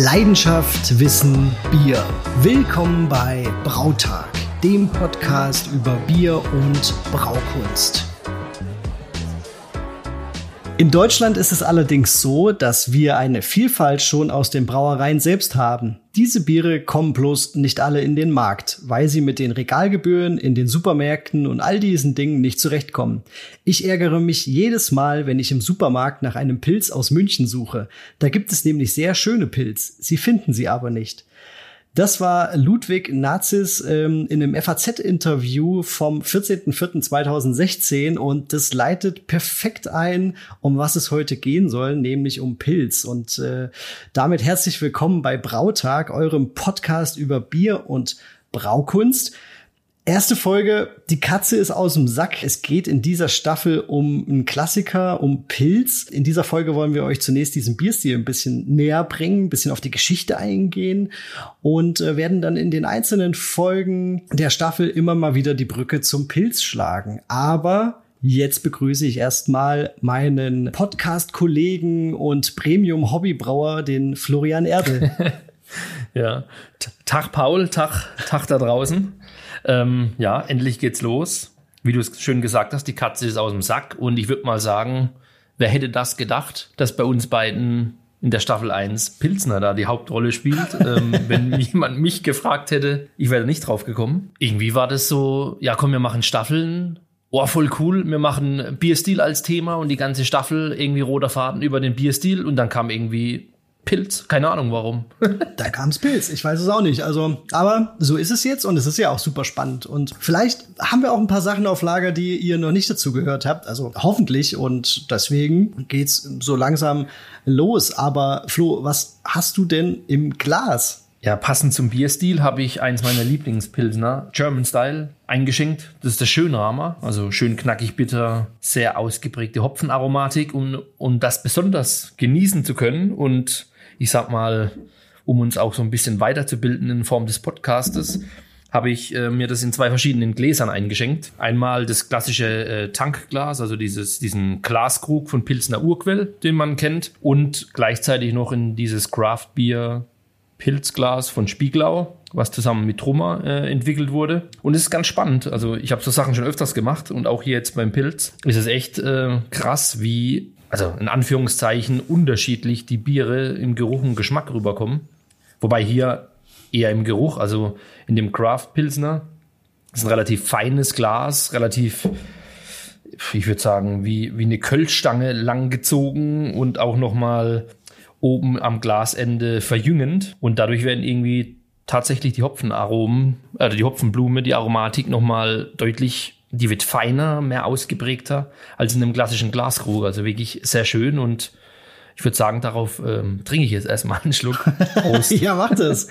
Leidenschaft, Wissen, Bier. Willkommen bei Brautag, dem Podcast über Bier und Braukunst. In Deutschland ist es allerdings so, dass wir eine Vielfalt schon aus den Brauereien selbst haben. Diese Biere kommen bloß nicht alle in den Markt, weil sie mit den Regalgebühren in den Supermärkten und all diesen Dingen nicht zurechtkommen. Ich ärgere mich jedes Mal, wenn ich im Supermarkt nach einem Pilz aus München suche. Da gibt es nämlich sehr schöne Pilz, sie finden sie aber nicht. Das war Ludwig Nazis ähm, in einem FAZ-Interview vom 14.04.2016 und das leitet perfekt ein, um was es heute gehen soll, nämlich um Pilz. Und äh, damit herzlich willkommen bei Brautag, eurem Podcast über Bier und Braukunst. Erste Folge, die Katze ist aus dem Sack. Es geht in dieser Staffel um einen Klassiker, um Pilz. In dieser Folge wollen wir euch zunächst diesen Bierstil ein bisschen näher bringen, ein bisschen auf die Geschichte eingehen und äh, werden dann in den einzelnen Folgen der Staffel immer mal wieder die Brücke zum Pilz schlagen. Aber Jetzt begrüße ich erstmal meinen Podcast-Kollegen und Premium-Hobbybrauer, den Florian Erdel. ja, Tag Paul, Tag, Tag da draußen. Ähm, ja, endlich geht's los. Wie du es schön gesagt hast, die Katze ist aus dem Sack. Und ich würde mal sagen, wer hätte das gedacht, dass bei uns beiden in der Staffel 1 Pilsner da die Hauptrolle spielt. ähm, wenn jemand mich gefragt hätte, ich wäre nicht drauf gekommen. Irgendwie war das so, ja komm, wir machen Staffeln. Oh, voll cool. Wir machen Bierstil als Thema und die ganze Staffel irgendwie roter Faden über den Bierstil. Und dann kam irgendwie Pilz. Keine Ahnung warum. da kam's Pilz. Ich weiß es auch nicht. Also, aber so ist es jetzt und es ist ja auch super spannend. Und vielleicht haben wir auch ein paar Sachen auf Lager, die ihr noch nicht dazu gehört habt. Also hoffentlich. Und deswegen geht's so langsam los. Aber Flo, was hast du denn im Glas? Ja, passend zum Bierstil habe ich eins meiner Lieblingspilsner, German Style, eingeschenkt. Das ist der Schönramer, also schön knackig bitter, sehr ausgeprägte Hopfenaromatik, um, um das besonders genießen zu können und ich sag mal, um uns auch so ein bisschen weiterzubilden in Form des Podcastes, habe ich äh, mir das in zwei verschiedenen Gläsern eingeschenkt. Einmal das klassische äh, Tankglas, also dieses, diesen Glaskrug von Pilsner Urquell, den man kennt, und gleichzeitig noch in dieses Craft Beer Pilzglas von Spieglau, was zusammen mit Trummer äh, entwickelt wurde. Und es ist ganz spannend. Also ich habe so Sachen schon öfters gemacht und auch hier jetzt beim Pilz ist es echt äh, krass, wie also in Anführungszeichen unterschiedlich die Biere im Geruch und Geschmack rüberkommen. Wobei hier eher im Geruch, also in dem Craft Pilsner, ist ein relativ feines Glas, relativ, ich würde sagen, wie, wie eine Kölschstange langgezogen und auch nochmal oben am Glasende verjüngend. Und dadurch werden irgendwie tatsächlich die Hopfenaromen, also die Hopfenblume, die Aromatik nochmal deutlich die wird feiner, mehr ausgeprägter als in einem klassischen Glaskrug. Also wirklich sehr schön und ich würde sagen, darauf ähm, trinke ich jetzt erstmal einen Schluck. Prost. ja, mach das.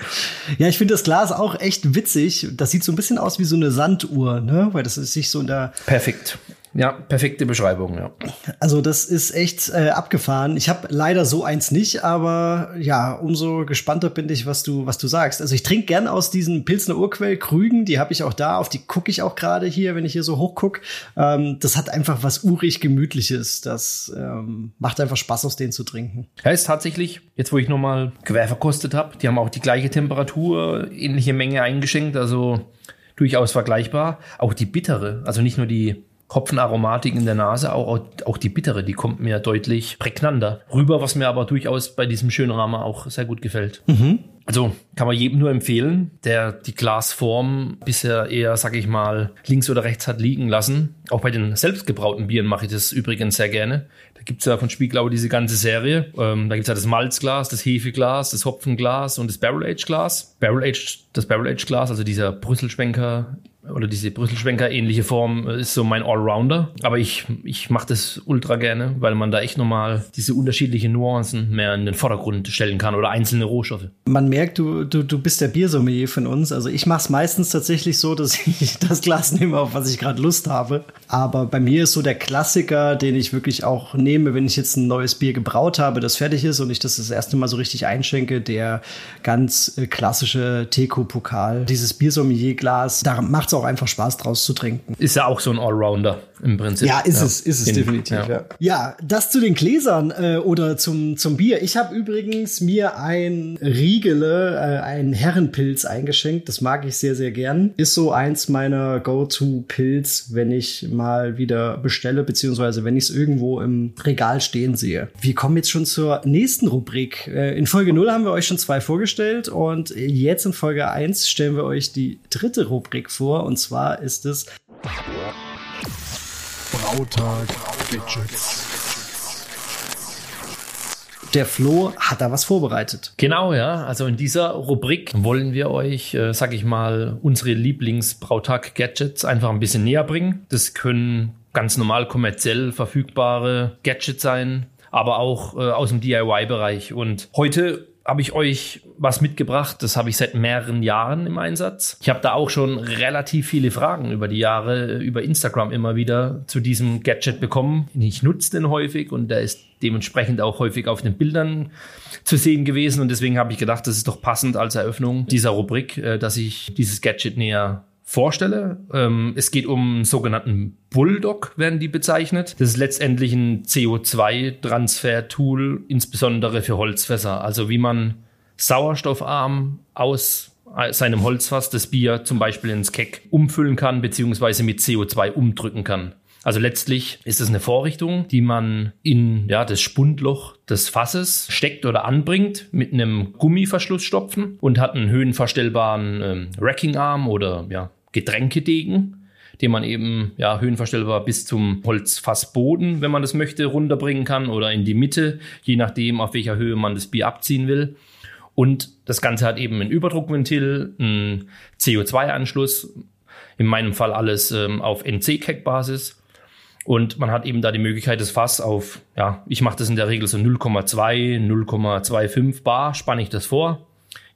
Ja, ich finde das Glas auch echt witzig. Das sieht so ein bisschen aus wie so eine Sanduhr, ne? Weil das ist sich so in der. Perfekt. Ja, perfekte Beschreibung, ja. Also das ist echt äh, abgefahren. Ich habe leider so eins nicht, aber ja, umso gespannter bin ich, was du, was du sagst. Also ich trinke gern aus diesen Pilzner Urquell Krügen, die habe ich auch da, auf die gucke ich auch gerade hier, wenn ich hier so hochguck. Ähm, das hat einfach was urig gemütliches. Das ähm, macht einfach Spaß, aus denen zu trinken. Ist tatsächlich, jetzt wo ich nochmal quer verkostet habe, die haben auch die gleiche Temperatur, ähnliche Menge eingeschenkt, also durchaus vergleichbar. Auch die bittere, also nicht nur die Hopfenaromatik in der Nase, auch, auch die bittere, die kommt mir deutlich prägnanter rüber, was mir aber durchaus bei diesem schönen Rahmen auch sehr gut gefällt. Mhm. Also kann man jedem nur empfehlen, der die Glasform bisher eher, sag ich mal, links oder rechts hat liegen lassen. Auch bei den selbstgebrauten Bieren mache ich das übrigens sehr gerne. Da gibt's ja von Spieglau diese ganze Serie. Ähm, da gibt's ja das Malzglas, das Hefeglas, das Hopfenglas und das Barrel-Aged-Glas. Barrel-Aged, das Barrel-Aged-Glas, also dieser Brüsselschwenker oder diese Brüsselschwenker ähnliche Form ist so mein Allrounder. Aber ich, ich mache das ultra gerne, weil man da echt nochmal diese unterschiedlichen Nuancen mehr in den Vordergrund stellen kann oder einzelne Rohstoffe. Man merkt, du, du, du bist der Biersommelier von uns. Also ich mache es meistens tatsächlich so, dass ich das Glas nehme, auf was ich gerade Lust habe. Aber bei mir ist so der Klassiker, den ich wirklich auch nehme, wenn ich jetzt ein neues Bier gebraut habe, das fertig ist und ich das das erste Mal so richtig einschenke, der ganz äh, klassische Teco-Pokal. Dieses Biersommelier-Glas, da macht es auch einfach Spaß draus zu trinken. Ist ja auch so ein Allrounder im Prinzip. Ja, ist ja. es, ist es In, definitiv. Ja. ja. Ja. das zu den Gläsern äh, oder zum, zum Bier. Ich habe übrigens mir ein Riegele, äh, ein Herrenpilz eingeschenkt. Das mag ich sehr, sehr gern. Ist so eins meiner Go-To-Pilz, wenn ich mal wieder bestelle, beziehungsweise wenn ich es irgendwo im Regal stehen sehe. Wir kommen jetzt schon zur nächsten Rubrik. Äh, in Folge 0 haben wir euch schon zwei vorgestellt und jetzt in Folge 1 stellen wir euch die dritte Rubrik vor und zwar ist es Brautag Gadgets. Der Flo hat da was vorbereitet. Genau, ja. Also in dieser Rubrik wollen wir euch, äh, sag ich mal, unsere Lieblings-Brautag-Gadgets einfach ein bisschen näher bringen. Das können ganz normal kommerziell verfügbare Gadgets sein, aber auch äh, aus dem DIY-Bereich. Und heute habe ich euch was mitgebracht. Das habe ich seit mehreren Jahren im Einsatz. Ich habe da auch schon relativ viele Fragen über die Jahre über Instagram immer wieder zu diesem Gadget bekommen. Ich nutze den häufig und der ist dementsprechend auch häufig auf den Bildern zu sehen gewesen. Und deswegen habe ich gedacht, das ist doch passend als Eröffnung dieser Rubrik, äh, dass ich dieses Gadget näher vorstelle. Ähm, es geht um einen sogenannten Bulldog, werden die bezeichnet. Das ist letztendlich ein CO2-Transfer-Tool, insbesondere für Holzfässer. Also wie man sauerstoffarm aus seinem Holzfass das Bier zum Beispiel ins Keck umfüllen kann, beziehungsweise mit CO2 umdrücken kann. Also letztlich ist es eine Vorrichtung, die man in ja, das Spundloch des Fasses steckt oder anbringt mit einem Gummiverschlussstopfen und hat einen höhenverstellbaren ähm, Racking-Arm oder ja, Getränkedegen, den man eben ja, höhenverstellbar bis zum Holzfassboden, wenn man das möchte, runterbringen kann oder in die Mitte, je nachdem, auf welcher Höhe man das Bier abziehen will. Und das Ganze hat eben ein Überdruckventil, einen CO2-Anschluss, in meinem Fall alles ähm, auf NC-Keck-Basis. Und man hat eben da die Möglichkeit, das Fass auf, ja, ich mache das in der Regel so 0,2, 0,25 Bar, spanne ich das vor.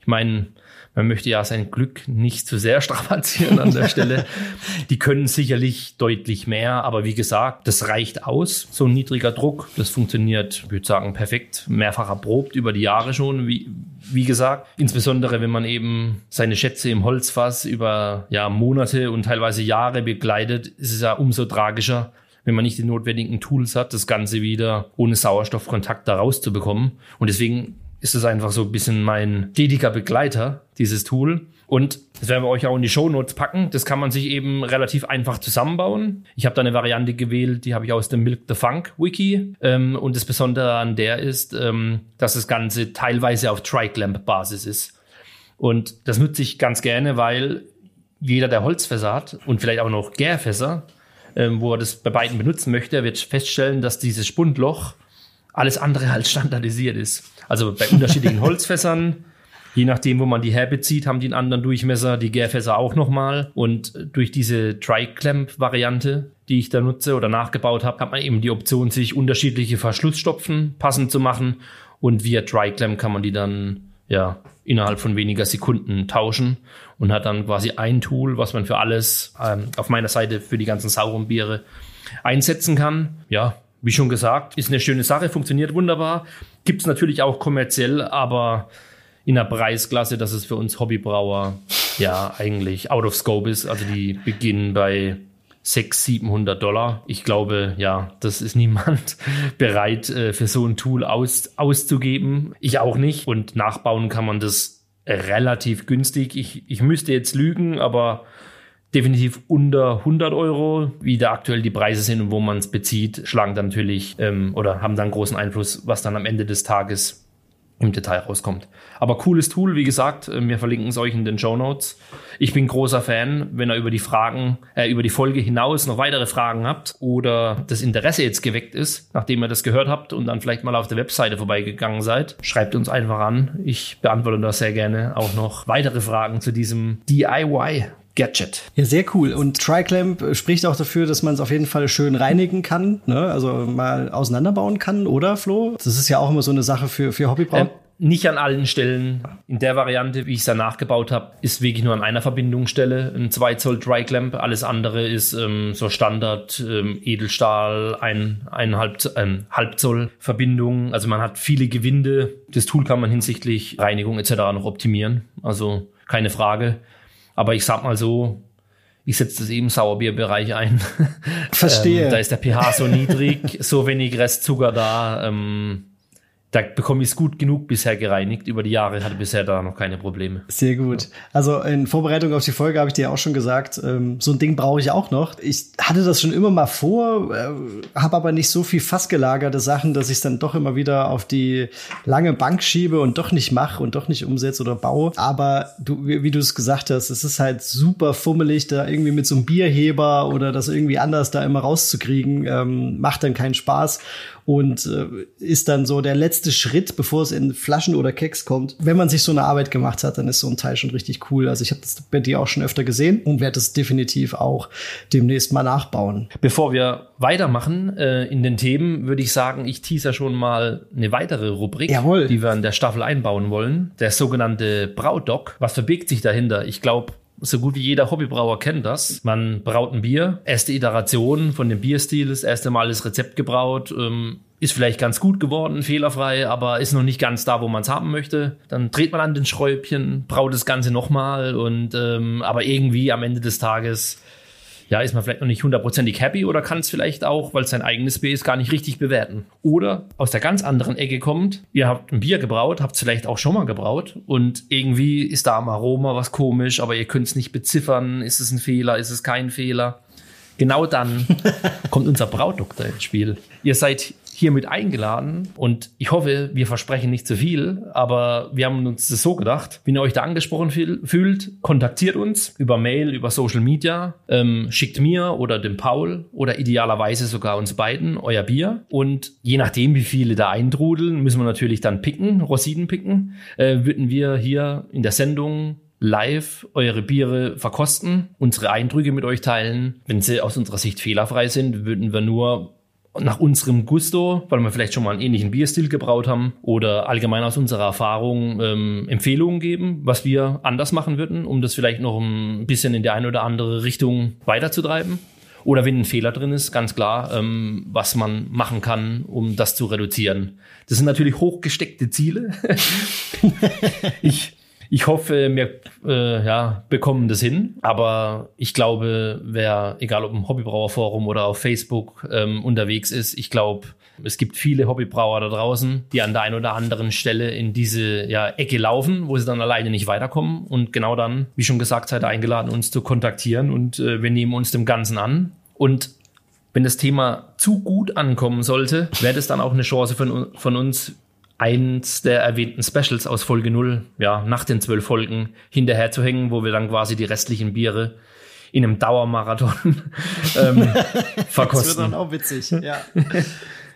Ich meine, man möchte ja sein Glück nicht zu sehr strapazieren an der Stelle. Die können sicherlich deutlich mehr, aber wie gesagt, das reicht aus, so ein niedriger Druck. Das funktioniert, ich würde sagen, perfekt, mehrfach erprobt über die Jahre schon, wie, wie gesagt. Insbesondere, wenn man eben seine Schätze im Holzfass über ja, Monate und teilweise Jahre begleitet, ist es ja umso tragischer, wenn man nicht die notwendigen Tools hat, das Ganze wieder ohne Sauerstoffkontakt da rauszubekommen. Und deswegen ist es einfach so ein bisschen mein stetiger Begleiter, dieses Tool. Und das werden wir euch auch in die Show Notes packen. Das kann man sich eben relativ einfach zusammenbauen. Ich habe da eine Variante gewählt, die habe ich aus dem Milk the Funk Wiki. Ähm, und das Besondere an der ist, ähm, dass das Ganze teilweise auf Triclamp-Basis ist. Und das nutze ich ganz gerne, weil jeder, der Holzfässer hat und vielleicht auch noch Gärfässer, ähm, wo er das bei beiden benutzen möchte, wird feststellen, dass dieses Spundloch alles andere als standardisiert ist. Also bei unterschiedlichen Holzfässern, je nachdem, wo man die herbezieht, haben die einen anderen Durchmesser, die Gärfässer auch nochmal. Und durch diese Tri-Clamp-Variante, die ich da nutze oder nachgebaut habe, hat man eben die Option, sich unterschiedliche Verschlussstopfen passend zu machen. Und via Tri-Clamp kann man die dann ja innerhalb von weniger Sekunden tauschen und hat dann quasi ein Tool, was man für alles ähm, auf meiner Seite für die ganzen sauren Biere einsetzen kann. Ja, wie schon gesagt, ist eine schöne Sache, funktioniert wunderbar. Gibt es natürlich auch kommerziell, aber in der Preisklasse, dass es für uns Hobbybrauer ja eigentlich out of scope ist. Also die beginnen bei 600, 700 Dollar. Ich glaube, ja, das ist niemand bereit äh, für so ein Tool aus, auszugeben. Ich auch nicht. Und nachbauen kann man das relativ günstig. Ich, ich müsste jetzt lügen, aber definitiv unter 100 Euro, wie da aktuell die Preise sind und wo man es bezieht, schlagen dann natürlich ähm, oder haben dann großen Einfluss, was dann am Ende des Tages im Detail rauskommt. Aber cooles Tool, wie gesagt, äh, wir verlinken es euch in den Show Notes. Ich bin großer Fan, wenn ihr über die Fragen, äh, über die Folge hinaus noch weitere Fragen habt oder das Interesse jetzt geweckt ist, nachdem ihr das gehört habt und dann vielleicht mal auf der Webseite vorbeigegangen seid, schreibt uns einfach an. Ich beantworte da sehr gerne auch noch weitere Fragen zu diesem DIY Gadget. Ja, sehr cool. Und TriClamp spricht auch dafür, dass man es auf jeden Fall schön reinigen kann, ne? also mal auseinanderbauen kann, oder Flo? Das ist ja auch immer so eine Sache für, für Hobbybrauen. Ähm, nicht an allen Stellen. In der Variante, wie ich es da nachgebaut habe, ist wirklich nur an einer Verbindungsstelle ein 2 Zoll Dry Clamp. Alles andere ist ähm, so Standard ähm, Edelstahl, ein, eineinhalb ähm, halb Zoll Verbindung. Also man hat viele Gewinde. Das Tool kann man hinsichtlich Reinigung etc. noch optimieren. Also keine Frage. Aber ich sag mal so, ich setze das eben im Sauerbierbereich ein. Verstehe. ähm, da ist der pH so niedrig, so wenig Restzucker da. Ähm, da bekomme ich es gut genug bisher gereinigt. Über die Jahre hatte bisher da noch keine Probleme. Sehr gut. Also in Vorbereitung auf die Folge habe ich dir auch schon gesagt, ähm, so ein Ding brauche ich auch noch. Ich hatte das schon immer mal vor, äh, habe aber nicht so viel fastgelagerte Sachen, dass ich es dann doch immer wieder auf die lange Bank schiebe und doch nicht mache und doch nicht umsetze oder baue. Aber du, wie, wie du es gesagt hast, es ist halt super fummelig, da irgendwie mit so einem Bierheber oder das irgendwie anders da immer rauszukriegen, ähm, macht dann keinen Spaß und äh, ist dann so der letzte Schritt, bevor es in Flaschen oder Keks kommt. Wenn man sich so eine Arbeit gemacht hat, dann ist so ein Teil schon richtig cool. Also ich habe das bei dir auch schon öfter gesehen und werde es definitiv auch demnächst mal nachbauen. Bevor wir weitermachen äh, in den Themen, würde ich sagen, ich teaser schon mal eine weitere Rubrik, Jawohl. die wir in der Staffel einbauen wollen. Der sogenannte Braudoc. Was verbirgt sich dahinter? Ich glaube, so gut wie jeder Hobbybrauer kennt das. Man braut ein Bier, erste Iteration von dem Bierstil, das erste Mal das Rezept gebraut, ähm, ist vielleicht ganz gut geworden, fehlerfrei, aber ist noch nicht ganz da, wo man es haben möchte. Dann dreht man an den Schräubchen, braut das Ganze nochmal und ähm, aber irgendwie am Ende des Tages ja, ist man vielleicht noch nicht hundertprozentig happy oder kann es vielleicht auch, weil es sein eigenes Bier ist, gar nicht richtig bewerten. Oder aus der ganz anderen Ecke kommt, ihr habt ein Bier gebraut, habt es vielleicht auch schon mal gebraut und irgendwie ist da am Aroma was komisch, aber ihr könnt es nicht beziffern. Ist es ein Fehler, ist es kein Fehler? Genau dann kommt unser Braudoktor ins Spiel. Ihr seid hiermit eingeladen und ich hoffe, wir versprechen nicht zu viel, aber wir haben uns das so gedacht. Wenn ihr euch da angesprochen fühlt, kontaktiert uns über Mail, über Social Media, ähm, schickt mir oder dem Paul oder idealerweise sogar uns beiden euer Bier und je nachdem, wie viele da eintrudeln, müssen wir natürlich dann picken, Rosinen picken, äh, würden wir hier in der Sendung live eure Biere verkosten, unsere Eindrücke mit euch teilen. Wenn sie aus unserer Sicht fehlerfrei sind, würden wir nur nach unserem Gusto, weil wir vielleicht schon mal einen ähnlichen Bierstil gebraut haben oder allgemein aus unserer Erfahrung ähm, Empfehlungen geben, was wir anders machen würden, um das vielleicht noch ein bisschen in die eine oder andere Richtung weiterzutreiben. Oder wenn ein Fehler drin ist, ganz klar, ähm, was man machen kann, um das zu reduzieren. Das sind natürlich hochgesteckte Ziele. ich ich hoffe, wir äh, ja, bekommen das hin. Aber ich glaube, wer, egal ob im Hobbybrauerforum oder auf Facebook ähm, unterwegs ist, ich glaube, es gibt viele Hobbybrauer da draußen, die an der einen oder anderen Stelle in diese ja, Ecke laufen, wo sie dann alleine nicht weiterkommen. Und genau dann, wie schon gesagt, seid ihr eingeladen, uns zu kontaktieren und äh, wir nehmen uns dem Ganzen an. Und wenn das Thema zu gut ankommen sollte, wäre das dann auch eine Chance von, von uns, eins der erwähnten Specials aus Folge 0, ja, nach den zwölf Folgen hinterher zu hängen, wo wir dann quasi die restlichen Biere in einem Dauermarathon ähm, verkosten. Das wird dann auch witzig, ja.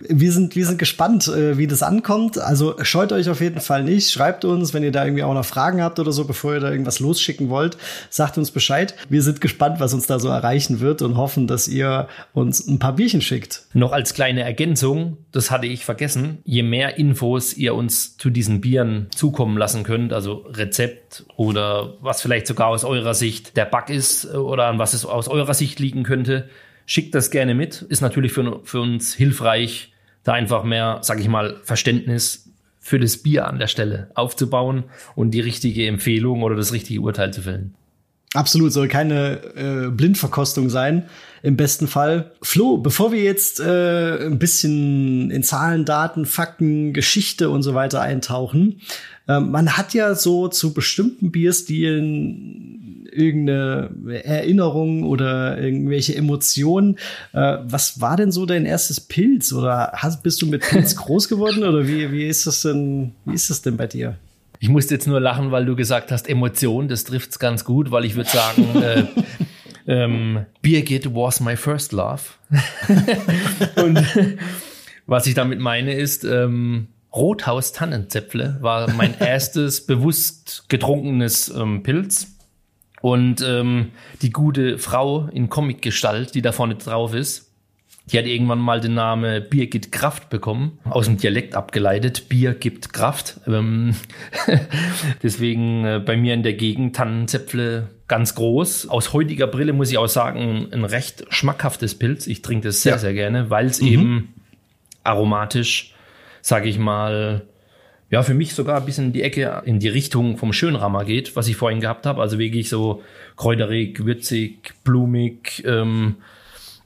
Wir sind, wir sind gespannt, äh, wie das ankommt. Also scheut euch auf jeden Fall nicht. Schreibt uns, wenn ihr da irgendwie auch noch Fragen habt oder so, bevor ihr da irgendwas losschicken wollt. Sagt uns Bescheid. Wir sind gespannt, was uns da so erreichen wird und hoffen, dass ihr uns ein paar Bierchen schickt. Noch als kleine Ergänzung, das hatte ich vergessen. Je mehr Infos ihr uns zu diesen Bieren zukommen lassen könnt, also Rezept oder was vielleicht sogar aus eurer Sicht der Bug ist oder an was es aus eurer Sicht liegen könnte, Schickt das gerne mit. Ist natürlich für, für uns hilfreich, da einfach mehr, sag ich mal, Verständnis für das Bier an der Stelle aufzubauen und die richtige Empfehlung oder das richtige Urteil zu fällen. Absolut, soll keine äh, Blindverkostung sein, im besten Fall. Flo, bevor wir jetzt äh, ein bisschen in Zahlen, Daten, Fakten, Geschichte und so weiter eintauchen, äh, man hat ja so zu bestimmten Bierstilen irgendeine Erinnerung oder irgendwelche Emotionen. Äh, was war denn so dein erstes Pilz? Oder hast, bist du mit Pilz groß geworden? Oder wie, wie ist das denn, wie ist das denn bei dir? Ich musste jetzt nur lachen, weil du gesagt hast, Emotion, das trifft es ganz gut, weil ich würde sagen, äh, ähm, Birgit was my first love. Und was ich damit meine ist, ähm, Rothaus Tannenzäpfle war mein erstes bewusst getrunkenes ähm, Pilz. Und ähm, die gute Frau in Comicgestalt, die da vorne drauf ist, die hat irgendwann mal den Namen Bier gibt Kraft bekommen, aus dem Dialekt abgeleitet. Bier gibt Kraft. Ähm, deswegen äh, bei mir in der Gegend Tannenzäpfle ganz groß. Aus heutiger Brille muss ich auch sagen, ein recht schmackhaftes Pilz. Ich trinke das sehr, ja. sehr gerne, weil es mhm. eben aromatisch, sage ich mal, ja, für mich sogar ein bisschen in die Ecke, in die Richtung vom Schönrammer geht, was ich vorhin gehabt habe. Also wirklich so kräuterig, würzig, blumig ähm,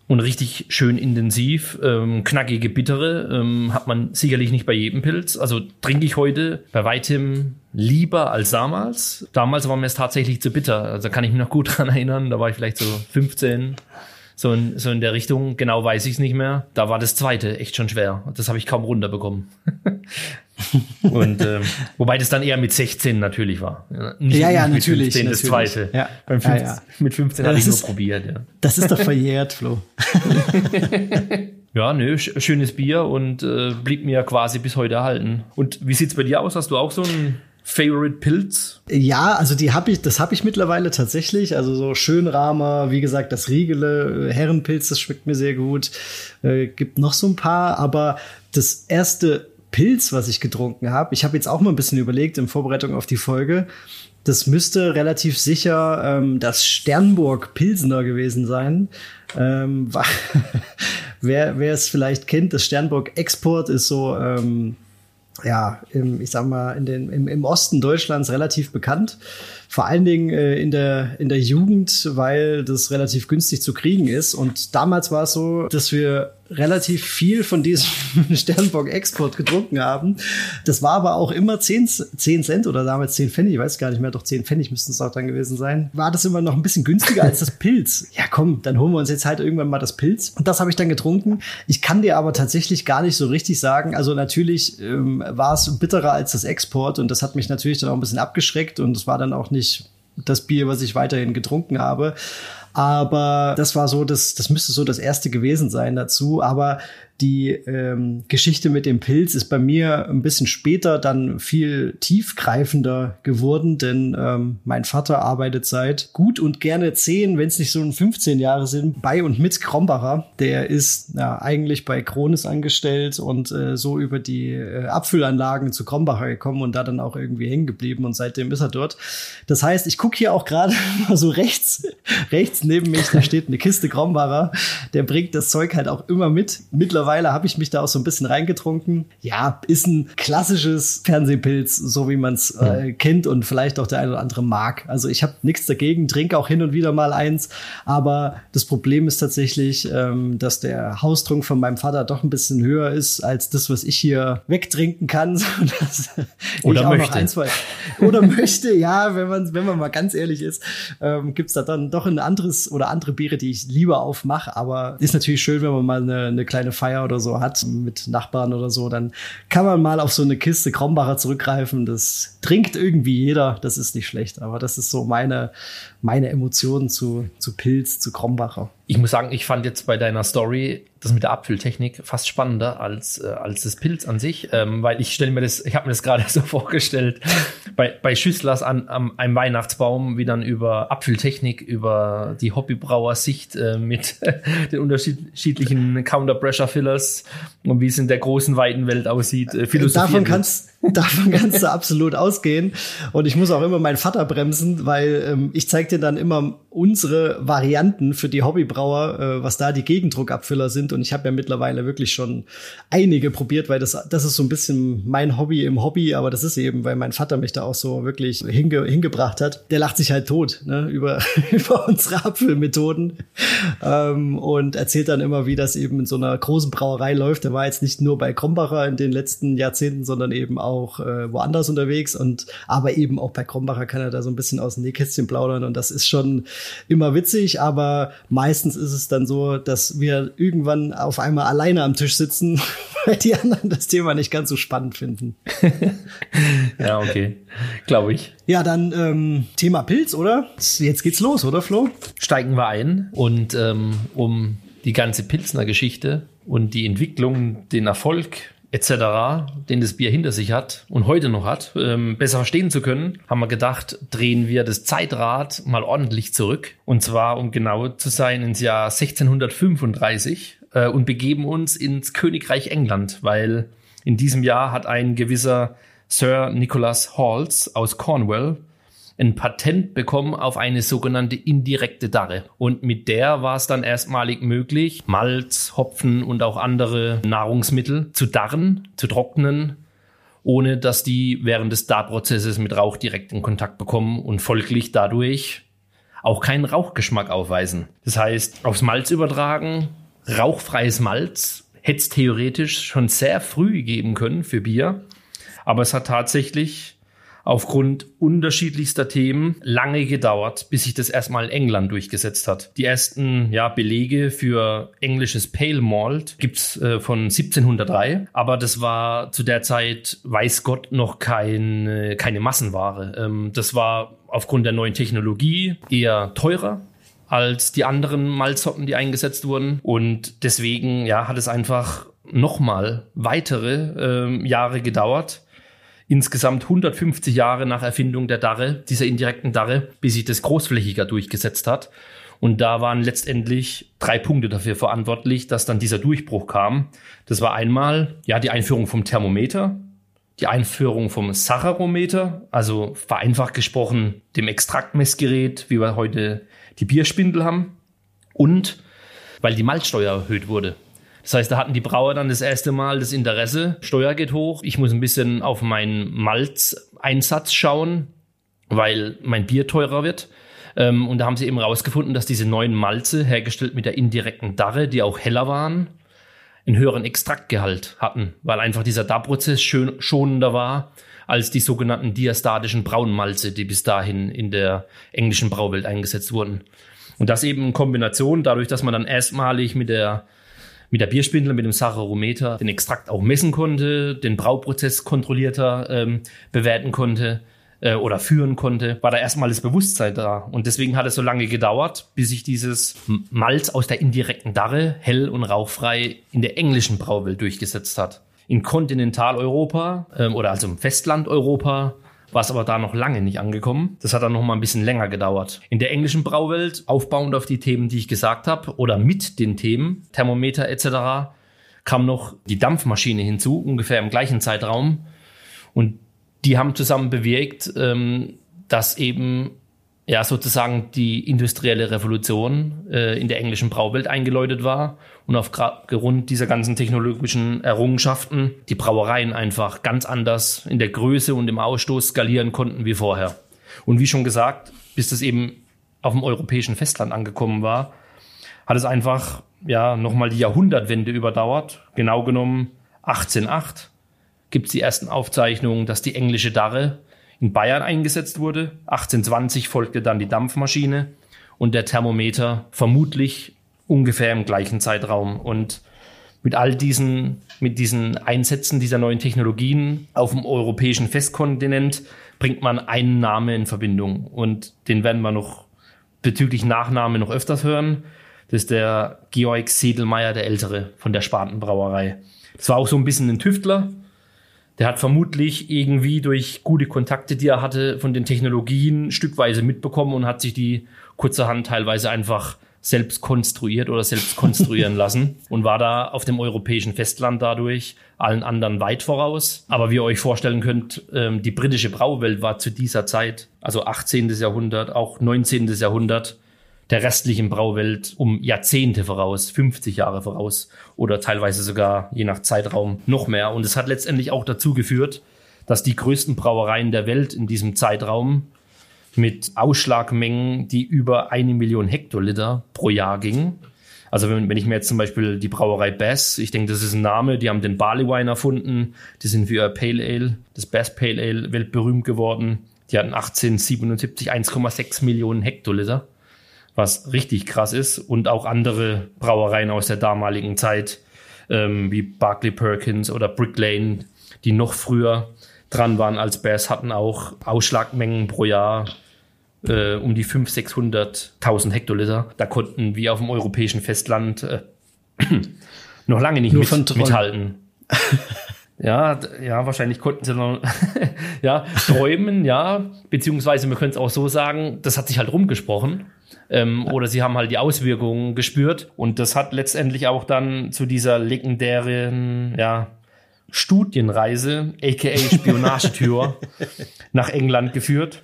und richtig schön intensiv. Ähm, knackige, bittere ähm, hat man sicherlich nicht bei jedem Pilz. Also trinke ich heute bei weitem lieber als damals. Damals war mir es tatsächlich zu bitter. Also kann ich mich noch gut dran erinnern. Da war ich vielleicht so 15, so in, so in der Richtung. Genau weiß ich es nicht mehr. Da war das zweite echt schon schwer. Das habe ich kaum runterbekommen. Und ähm, wobei das dann eher mit 16 natürlich war. Nicht, ja, ja, nicht natürlich. Mit 15 das zweite. Ja. Beim 15, ja, ja. Mit 15 ja, habe ich nur probiert. Ja. Das ist doch verjährt, Flo. ja, nö, schönes Bier und äh, blieb mir quasi bis heute erhalten. Und wie sieht's bei dir aus? Hast du auch so ein Favorite Pilz? Ja, also die habe ich, das habe ich mittlerweile tatsächlich. Also so Schönramer, wie gesagt, das Riegele, äh, Herrenpilz, das schmeckt mir sehr gut. Äh, gibt noch so ein paar, aber das erste Pilz, was ich getrunken habe, ich habe jetzt auch mal ein bisschen überlegt in Vorbereitung auf die Folge. Das müsste relativ sicher ähm, das Sternburg Pilsener gewesen sein. Ähm, wer, wer es vielleicht kennt, das Sternburg Export ist so ähm, ja, im, ich sag mal, in den, im, im Osten Deutschlands relativ bekannt. Vor allen Dingen äh, in, der, in der Jugend, weil das relativ günstig zu kriegen ist. Und damals war es so, dass wir relativ viel von diesem Sternbock-Export getrunken haben. Das war aber auch immer 10, 10 Cent oder damals 10 Pfennig, ich weiß gar nicht mehr, doch 10 Pfennig müssten es auch dann gewesen sein. War das immer noch ein bisschen günstiger als das Pilz. Ja, komm, dann holen wir uns jetzt halt irgendwann mal das Pilz. Und das habe ich dann getrunken. Ich kann dir aber tatsächlich gar nicht so richtig sagen. Also natürlich ähm, war es bitterer als das Export und das hat mich natürlich dann auch ein bisschen abgeschreckt und es war dann auch nicht das Bier, was ich weiterhin getrunken habe. Aber das war so, das, das müsste so das erste gewesen sein dazu. Aber die ähm, Geschichte mit dem Pilz ist bei mir ein bisschen später dann viel tiefgreifender geworden, denn ähm, mein Vater arbeitet seit gut und gerne zehn, wenn es nicht so 15 Jahre sind, bei und mit Krombacher. Der ist ja, eigentlich bei Kronis angestellt und äh, so über die äh, Abfüllanlagen zu Krombacher gekommen und da dann auch irgendwie hängen geblieben und seitdem ist er dort. Das heißt, ich gucke hier auch gerade mal so rechts, rechts neben mich, da steht eine Kiste Krombacher. Der bringt das Zeug halt auch immer mit. Mittlerweile mittlerweile habe ich mich da auch so ein bisschen reingetrunken. Ja, ist ein klassisches Fernsehpilz, so wie man es äh, kennt und vielleicht auch der eine oder andere mag. Also ich habe nichts dagegen, trinke auch hin und wieder mal eins. Aber das Problem ist tatsächlich, ähm, dass der Haustrunk von meinem Vater doch ein bisschen höher ist als das, was ich hier wegtrinken kann. oder möchte. Ein, zwei, oder möchte, ja, wenn man, wenn man mal ganz ehrlich ist, ähm, gibt es da dann doch ein anderes oder andere Biere, die ich lieber aufmache. Aber ist natürlich schön, wenn man mal eine, eine kleine Feier Feier oder so hat mit Nachbarn oder so, dann kann man mal auf so eine Kiste Krombacher zurückgreifen. Das trinkt irgendwie jeder, das ist nicht schlecht. Aber das ist so meine, meine Emotionen zu, zu Pilz, zu Krombacher. Ich muss sagen, ich fand jetzt bei deiner Story das mit der Abfülltechnik fast spannender als, äh, als das Pilz an sich, ähm, weil ich stelle mir das, ich habe mir das gerade so vorgestellt, bei, bei Schüsslers an, an einem Weihnachtsbaum, wie dann über Abfülltechnik, über die Hobbybrauer-Sicht äh, mit den unterschiedlichen Counter-Pressure-Fillers und wie es in der großen, weiten Welt aussieht, äh. Davon kannst, davon kannst du absolut ausgehen. Und ich muss auch immer meinen Vater bremsen, weil ähm, ich zeige dir dann immer unsere Varianten für die Hobbybrauer, äh, was da die Gegendruckabfüller sind. Und ich habe ja mittlerweile wirklich schon einige probiert, weil das, das ist so ein bisschen mein Hobby im Hobby, aber das ist eben, weil mein Vater mich da auch so wirklich hinge, hingebracht hat. Der lacht sich halt tot ne, über, über unsere Abfüllmethoden ähm, und erzählt dann immer, wie das eben in so einer großen Brauerei läuft. Der war jetzt nicht nur bei Krombacher in den letzten Jahrzehnten, sondern eben auch äh, woanders unterwegs und aber eben auch bei Krombacher kann er da so ein bisschen aus dem Nähkästchen plaudern und das ist schon immer witzig, aber meistens ist es dann so, dass wir irgendwann auf einmal alleine am Tisch sitzen, weil die anderen das Thema nicht ganz so spannend finden. ja, okay. Glaube ich. Ja, dann ähm, Thema Pilz, oder? Jetzt geht's los, oder Flo? Steigen wir ein und ähm, um die ganze Pilzner Geschichte und die Entwicklung, den Erfolg etc., den das Bier hinter sich hat und heute noch hat, ähm, besser verstehen zu können, haben wir gedacht, drehen wir das Zeitrad mal ordentlich zurück. Und zwar, um genau zu sein, ins Jahr 1635 äh, und begeben uns ins Königreich England, weil in diesem Jahr hat ein gewisser Sir Nicholas Halls aus Cornwall ein Patent bekommen auf eine sogenannte indirekte Darre. Und mit der war es dann erstmalig möglich, Malz, Hopfen und auch andere Nahrungsmittel zu darren, zu trocknen ohne dass die während des Darprozesses mit Rauch direkt in Kontakt bekommen und folglich dadurch auch keinen Rauchgeschmack aufweisen. Das heißt, aufs Malz übertragen, rauchfreies Malz hätte es theoretisch schon sehr früh geben können für Bier, aber es hat tatsächlich aufgrund unterschiedlichster Themen lange gedauert, bis sich das erstmal in England durchgesetzt hat. Die ersten ja, Belege für englisches Pale Malt gibt's äh, von 1703, aber das war zu der Zeit, weiß Gott, noch kein, keine Massenware. Ähm, das war aufgrund der neuen Technologie eher teurer als die anderen Malzsorten, die eingesetzt wurden. Und deswegen ja, hat es einfach nochmal weitere ähm, Jahre gedauert, insgesamt 150 Jahre nach Erfindung der Darre, dieser indirekten Darre, bis sich das großflächiger durchgesetzt hat. Und da waren letztendlich drei Punkte dafür verantwortlich, dass dann dieser Durchbruch kam. Das war einmal, ja, die Einführung vom Thermometer, die Einführung vom Sacharometer, also vereinfacht gesprochen dem Extraktmessgerät, wie wir heute die Bierspindel haben. Und weil die Malzsteuer erhöht wurde. Das heißt, da hatten die Brauer dann das erste Mal das Interesse, Steuer geht hoch, ich muss ein bisschen auf meinen Malzeinsatz schauen, weil mein Bier teurer wird. Ähm, und da haben sie eben rausgefunden, dass diese neuen Malze, hergestellt mit der indirekten Darre, die auch heller waren, einen höheren Extraktgehalt hatten, weil einfach dieser Darprozess schön schonender war als die sogenannten diastatischen Braunmalze, die bis dahin in der englischen Brauwelt eingesetzt wurden. Und das eben in Kombination, dadurch, dass man dann erstmalig mit der mit der Bierspindel, mit dem Sacharometer den Extrakt auch messen konnte, den Brauprozess kontrollierter ähm, bewerten konnte äh, oder führen konnte, war da erstmal das Bewusstsein da. Und deswegen hat es so lange gedauert, bis sich dieses Malz aus der indirekten Darre hell und rauchfrei in der englischen Brauwelt durchgesetzt hat. In Kontinentaleuropa ähm, oder also im Festland Europa war es aber da noch lange nicht angekommen. Das hat dann noch mal ein bisschen länger gedauert. In der englischen Brauwelt, aufbauend auf die Themen, die ich gesagt habe, oder mit den Themen, Thermometer etc., kam noch die Dampfmaschine hinzu, ungefähr im gleichen Zeitraum. Und die haben zusammen bewirkt, ähm, dass eben ja sozusagen die industrielle Revolution äh, in der englischen Brauwelt eingeläutet war und aufgrund dieser ganzen technologischen Errungenschaften die Brauereien einfach ganz anders in der Größe und im Ausstoß skalieren konnten wie vorher. Und wie schon gesagt, bis das eben auf dem europäischen Festland angekommen war, hat es einfach ja nochmal die Jahrhundertwende überdauert. Genau genommen 1808 gibt es die ersten Aufzeichnungen, dass die englische Darre in Bayern eingesetzt wurde. 1820 folgte dann die Dampfmaschine und der Thermometer vermutlich ungefähr im gleichen Zeitraum. Und mit all diesen, mit diesen Einsätzen dieser neuen Technologien auf dem europäischen Festkontinent bringt man einen Namen in Verbindung. Und den werden wir noch bezüglich Nachname noch öfters hören. Das ist der Georg Sedelmeier, der Ältere von der Spatenbrauerei. Das war auch so ein bisschen ein Tüftler, der hat vermutlich irgendwie durch gute Kontakte, die er hatte, von den Technologien stückweise mitbekommen und hat sich die kurzerhand teilweise einfach selbst konstruiert oder selbst konstruieren lassen und war da auf dem europäischen Festland dadurch allen anderen weit voraus. Aber wie ihr euch vorstellen könnt, ähm, die britische Brauwelt war zu dieser Zeit, also 18. Jahrhundert, auch 19. Jahrhundert, der restlichen Brauwelt um Jahrzehnte voraus, 50 Jahre voraus oder teilweise sogar je nach Zeitraum noch mehr. Und es hat letztendlich auch dazu geführt, dass die größten Brauereien der Welt in diesem Zeitraum mit Ausschlagmengen, die über eine Million Hektoliter pro Jahr gingen. Also wenn, wenn ich mir jetzt zum Beispiel die Brauerei Bass, ich denke, das ist ein Name, die haben den Barley Wine erfunden, die sind für ihr Pale Ale, das Bass Pale Ale, weltberühmt geworden. Die hatten 1877 1,6 Millionen Hektoliter was richtig krass ist. Und auch andere Brauereien aus der damaligen Zeit, ähm, wie Barclay Perkins oder Brick Lane, die noch früher dran waren als Bears, hatten auch Ausschlagmengen pro Jahr äh, um die 500.000, 600.000 Hektoliter. Da konnten wir auf dem europäischen Festland äh, noch lange nicht mit, mithalten. Ja, ja, wahrscheinlich konnten sie noch, ja, träumen, ja, beziehungsweise wir können es auch so sagen, das hat sich halt rumgesprochen. Ähm, oder sie haben halt die Auswirkungen gespürt. Und das hat letztendlich auch dann zu dieser legendären, ja, Studienreise, aka Spionagetür, nach England geführt,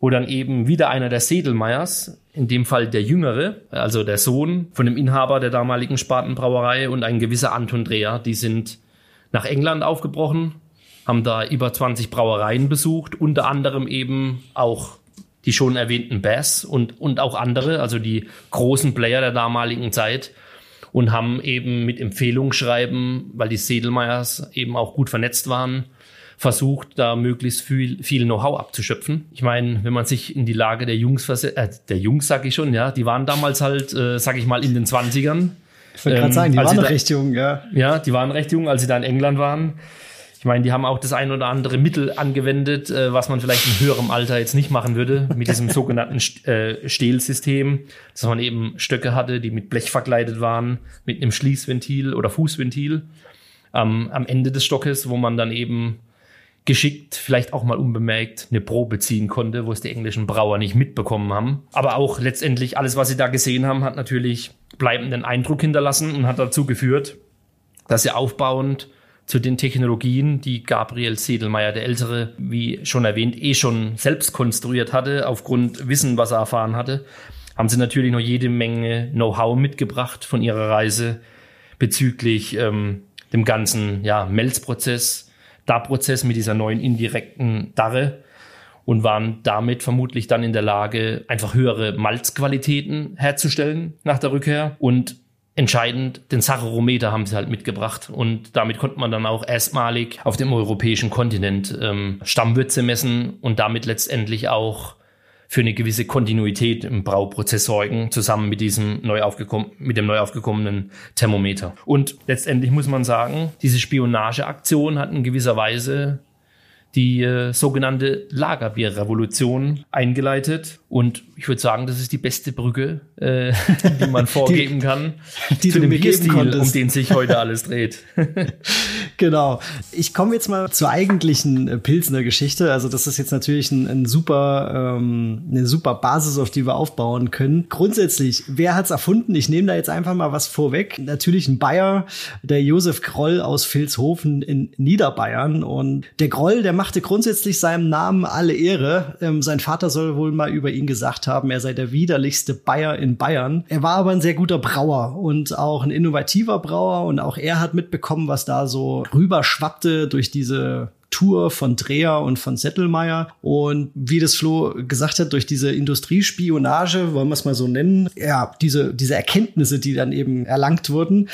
wo dann eben wieder einer der Sedelmeiers, in dem Fall der Jüngere, also der Sohn von dem Inhaber der damaligen Spatenbrauerei und ein gewisser Anton Dreher, die sind nach England aufgebrochen haben da über 20 Brauereien besucht, unter anderem eben auch die schon erwähnten Bass und, und auch andere, also die großen Player der damaligen Zeit und haben eben mit Empfehlungsschreiben, weil die Sedelmeyers eben auch gut vernetzt waren, versucht, da möglichst viel, viel Know-how abzuschöpfen. Ich meine, wenn man sich in die Lage der Jungs versetzt, äh, der Jungs sag ich schon, ja, die waren damals halt, äh, sag ich mal, in den 20ern. Ich wollte ähm, gerade sagen, die waren noch recht jung, ja. Ja, die waren recht jung, als sie da in England waren. Ich meine, die haben auch das ein oder andere Mittel angewendet, äh, was man vielleicht in höherem Alter jetzt nicht machen würde, mit diesem sogenannten äh, Stehlsystem, dass man eben Stöcke hatte, die mit Blech verkleidet waren, mit einem Schließventil oder Fußventil ähm, am Ende des Stockes, wo man dann eben geschickt, vielleicht auch mal unbemerkt, eine Probe ziehen konnte, wo es die englischen Brauer nicht mitbekommen haben. Aber auch letztendlich alles, was sie da gesehen haben, hat natürlich bleibenden Eindruck hinterlassen und hat dazu geführt, dass sie aufbauend zu den Technologien, die Gabriel Sedelmeier der Ältere, wie schon erwähnt, eh schon selbst konstruiert hatte, aufgrund Wissen, was er erfahren hatte, haben sie natürlich noch jede Menge Know-how mitgebracht von ihrer Reise bezüglich ähm, dem ganzen ja, Melzprozess, Darprozess mit dieser neuen indirekten Darre und waren damit vermutlich dann in der Lage, einfach höhere Malzqualitäten herzustellen nach der Rückkehr und entscheidend, den Sacharometer haben sie halt mitgebracht und damit konnte man dann auch erstmalig auf dem europäischen Kontinent ähm, Stammwürze messen und damit letztendlich auch für eine gewisse Kontinuität im Brauprozess sorgen, zusammen mit diesem neu aufgekommen, mit dem neu aufgekommenen Thermometer. Und letztendlich muss man sagen, diese Spionageaktion hat in gewisser Weise die äh, sogenannte Lagerbierrevolution eingeleitet. Und ich würde sagen, das ist die beste Brücke, äh, die man vorgeben die, kann, die zu dem Bierstil, um den sich heute alles dreht. genau. Ich komme jetzt mal zur eigentlichen äh, Pilsner Geschichte. Also das ist jetzt natürlich ein, ein super, ähm, eine super Basis, auf die wir aufbauen können. Grundsätzlich, wer hat's erfunden? Ich nehme da jetzt einfach mal was vorweg. Natürlich ein Bayer, der Josef Groll aus Vilshofen in Niederbayern. Und der Groll, der machte grundsätzlich seinem Namen alle Ehre. Ähm, sein Vater soll wohl mal über ihn gesagt haben, er sei der widerlichste Bayer in Bayern. Er war aber ein sehr guter Brauer und auch ein innovativer Brauer und auch er hat mitbekommen, was da so rüberschwappte durch diese Tour von Dreher und von Settelmeier. Und wie das Flo gesagt hat, durch diese Industriespionage, wollen wir es mal so nennen, ja, diese, diese Erkenntnisse, die dann eben erlangt wurden,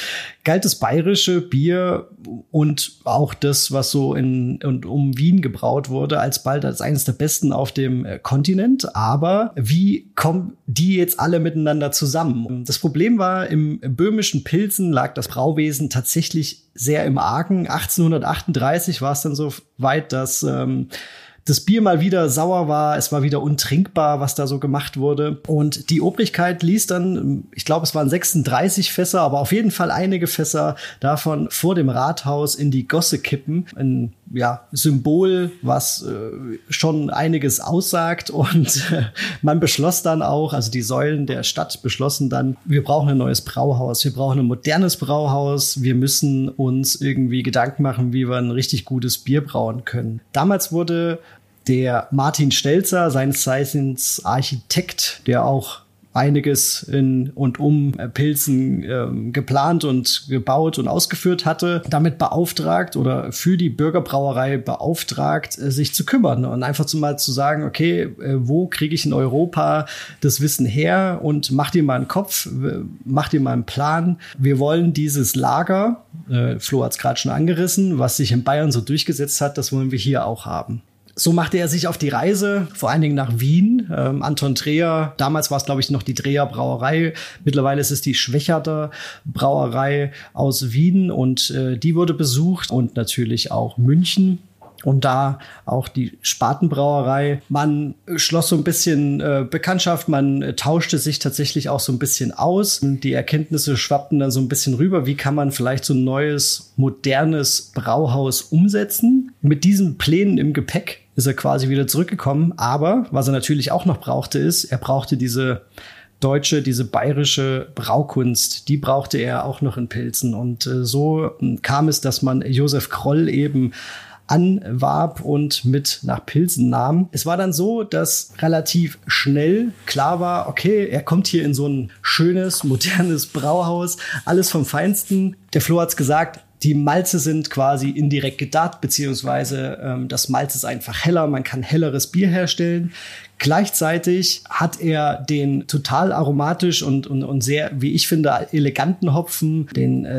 galt das bayerische Bier und auch das, was so in und um Wien gebraut wurde, als bald als eines der besten auf dem äh, Kontinent. Aber wie kommen die jetzt alle miteinander zusammen? Das Problem war, im böhmischen Pilzen lag das Brauwesen tatsächlich sehr im Argen. 1838 war es dann so weit, dass ähm, das Bier mal wieder sauer war, es war wieder untrinkbar, was da so gemacht wurde. Und die Obrigkeit ließ dann, ich glaube, es waren 36 Fässer, aber auf jeden Fall einige Fässer davon vor dem Rathaus in die Gosse kippen. Ein ja, Symbol, was äh, schon einiges aussagt. Und man beschloss dann auch, also die Säulen der Stadt beschlossen dann, wir brauchen ein neues Brauhaus, wir brauchen ein modernes Brauhaus, wir müssen uns irgendwie Gedanken machen, wie wir ein richtig gutes Bier brauen können. Damals wurde der Martin Stelzer, seines Zeichens Architekt, der auch einiges in und um Pilzen äh, geplant und gebaut und ausgeführt hatte, damit beauftragt oder für die Bürgerbrauerei beauftragt, äh, sich zu kümmern und einfach zu mal zu sagen, okay, äh, wo kriege ich in Europa das Wissen her und mach dir mal einen Kopf, mach dir mal einen Plan. Wir wollen dieses Lager, äh, Flo hat es gerade schon angerissen, was sich in Bayern so durchgesetzt hat, das wollen wir hier auch haben. So machte er sich auf die Reise, vor allen Dingen nach Wien. Ähm, Anton Dreher, damals war es, glaube ich, noch die Dreher Brauerei. Mittlerweile ist es die Schwächerter Brauerei aus Wien und äh, die wurde besucht und natürlich auch München und da auch die Spatenbrauerei. Man schloss so ein bisschen äh, Bekanntschaft, man äh, tauschte sich tatsächlich auch so ein bisschen aus. Die Erkenntnisse schwappten dann so ein bisschen rüber, wie kann man vielleicht so ein neues, modernes Brauhaus umsetzen. Mit diesen Plänen im Gepäck ist er quasi wieder zurückgekommen. Aber was er natürlich auch noch brauchte, ist, er brauchte diese deutsche, diese bayerische Braukunst, die brauchte er auch noch in Pilzen. Und äh, so hm, kam es, dass man Josef Kroll eben anwarb und mit nach Pilsen nahm. Es war dann so, dass relativ schnell klar war, okay, er kommt hier in so ein schönes, modernes Brauhaus, alles vom Feinsten. Der Flo hat's gesagt, Die Malze sind quasi indirekt gedarrt, beziehungsweise ähm, das Malz ist einfach heller, man kann helleres Bier herstellen. Gleichzeitig hat er den total aromatisch und, und, und sehr, wie ich finde, eleganten Hopfen, den äh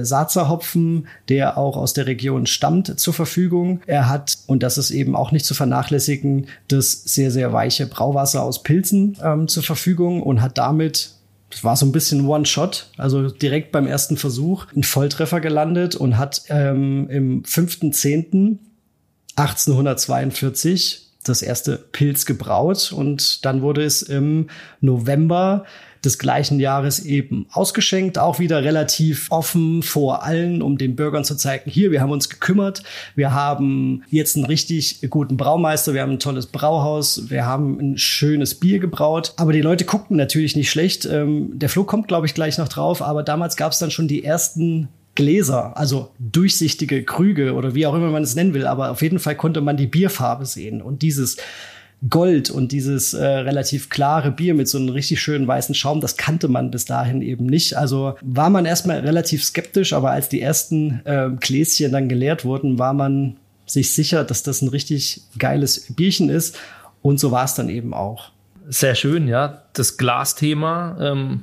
Saatzer-Hopfen, der auch aus der Region stammt, zur Verfügung. Er hat, und das ist eben auch nicht zu vernachlässigen, das sehr, sehr weiche Brauwasser aus Pilzen ähm, zur Verfügung und hat damit das war so ein bisschen One-Shot, also direkt beim ersten Versuch, einen Volltreffer gelandet und hat ähm, im 5.10.1842 das erste Pilz gebraut und dann wurde es im November des gleichen Jahres eben ausgeschenkt, auch wieder relativ offen vor allen, um den Bürgern zu zeigen, hier, wir haben uns gekümmert, wir haben jetzt einen richtig guten Braumeister, wir haben ein tolles Brauhaus, wir haben ein schönes Bier gebraut, aber die Leute guckten natürlich nicht schlecht. Ähm, der Flo kommt, glaube ich, gleich noch drauf, aber damals gab es dann schon die ersten Gläser, also durchsichtige Krüge oder wie auch immer man es nennen will, aber auf jeden Fall konnte man die Bierfarbe sehen. Und dieses Gold und dieses äh, relativ klare Bier mit so einem richtig schönen weißen Schaum, das kannte man bis dahin eben nicht. Also war man erstmal relativ skeptisch, aber als die ersten äh, Gläschen dann geleert wurden, war man sich sicher, dass das ein richtig geiles Bierchen ist. Und so war es dann eben auch. Sehr schön, ja. Das Glasthema ähm,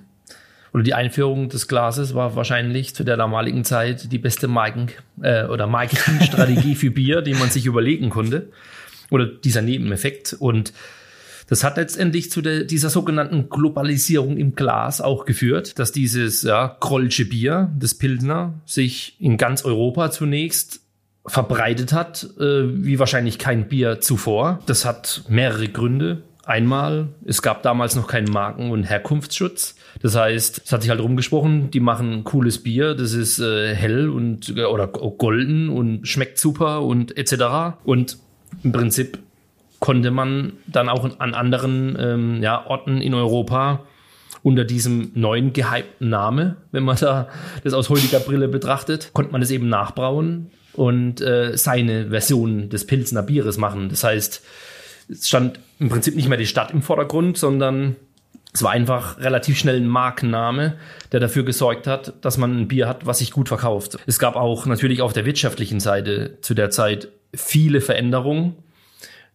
oder die Einführung des Glases war wahrscheinlich zu der damaligen Zeit die beste Marken- äh, oder Marketingstrategie für Bier, die man sich überlegen konnte oder dieser Nebeneffekt. Und das hat letztendlich zu der, dieser sogenannten Globalisierung im Glas auch geführt, dass dieses ja, Krollsche Bier, das Pilsner, sich in ganz Europa zunächst verbreitet hat, äh, wie wahrscheinlich kein Bier zuvor. Das hat mehrere Gründe. Einmal, es gab damals noch keinen Marken- und Herkunftsschutz. Das heißt, es hat sich halt rumgesprochen, die machen cooles Bier, das ist äh, hell und oder golden und schmeckt super und etc. Und im Prinzip konnte man dann auch an anderen ähm, ja, Orten in Europa unter diesem neuen gehypten Name, wenn man da das aus heutiger Brille betrachtet, konnte man das eben nachbrauen und äh, seine Version des Pilzner Bieres machen. Das heißt, es stand im Prinzip nicht mehr die Stadt im Vordergrund, sondern es war einfach relativ schnell ein Markenname, der dafür gesorgt hat, dass man ein Bier hat, was sich gut verkauft. Es gab auch natürlich auf der wirtschaftlichen Seite zu der Zeit viele Veränderungen,